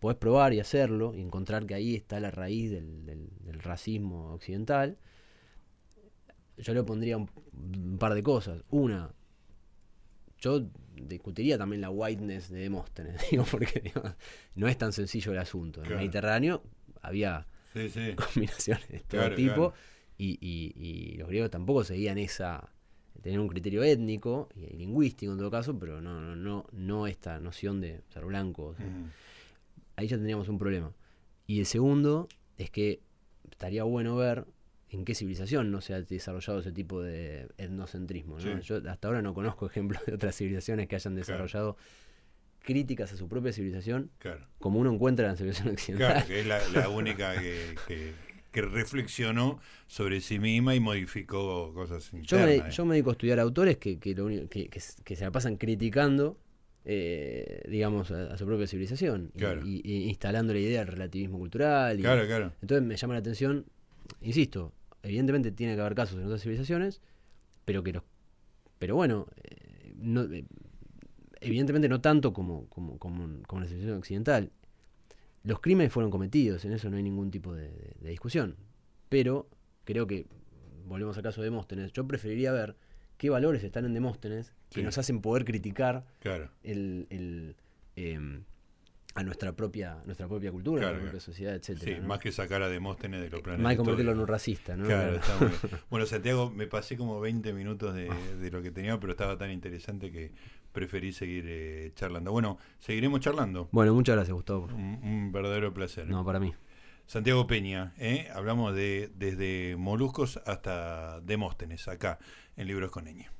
podés probar y hacerlo y encontrar que ahí está la raíz del, del- del racismo occidental. Yo le pondría un, un par de cosas. Una, yo discutiría también la whiteness de Demóstenes, (laughs) digo, porque digo, no es tan sencillo el asunto. En el Mediterráneo había sí, sí, (laughs) combinaciones de todo Claro, tipo claro. Y, y- y los griegos tampoco seguían esa tenían un criterio étnico y lingüístico en todo caso pero no no no no esta noción de ser blancos ujú, ahí ya tendríamos un problema. Y el segundo es que estaría bueno ver en qué civilización no se ha desarrollado ese tipo de etnocentrismo ¿no? Sí. yo hasta ahora no conozco (laughs) ejemplos de otras civilizaciones que hayan desarrollado críticas a su propia civilización claro, como uno encuentra en la civilización occidental. claro, que es la, la única que, que, que reflexionó sobre sí misma y modificó cosas Yo internas. me, yo me dedico a estudiar autores que, que, lo único- que, que s- que se la pasan criticando, eh, digamos, a, a su propia civilización. y- Claro. Y, y instalando la idea del relativismo cultural. y- Claro, claro, Entonces me llama la atención, insisto, evidentemente tiene que haber casos en otras civilizaciones, pero que los. Pero bueno, eh, no, eh, evidentemente no tanto como, como, como, como en la civilización occidental. Los crímenes fueron cometidos, en eso no hay ningún tipo de, de- de discusión. Pero creo que, volvemos al caso de Demóstenes, yo preferiría ver qué valores están en Demóstenes que Sí. nos hacen poder criticar claro. el, el, em, a nuestra propia nuestra propia cultura, Claro, nuestra propia sociedad, etcétera. Sí, ¿no? más que sacar a Demóstenes de los planes. Más que convertirlo en un racista, ¿no? Claro, está muy (laughs) bien. Bueno, Santiago, me pasé como 20 minutos de, de lo que tenía, pero estaba tan interesante que preferí seguir eh, charlando. Bueno, seguiremos charlando. Bueno, muchas gracias, Gustavo. Un, un verdadero placer. No, para mí. Santiago Peña, ¿eh? hablamos de desde moluscos hasta Demóstenes, acá en Libros con Ñ.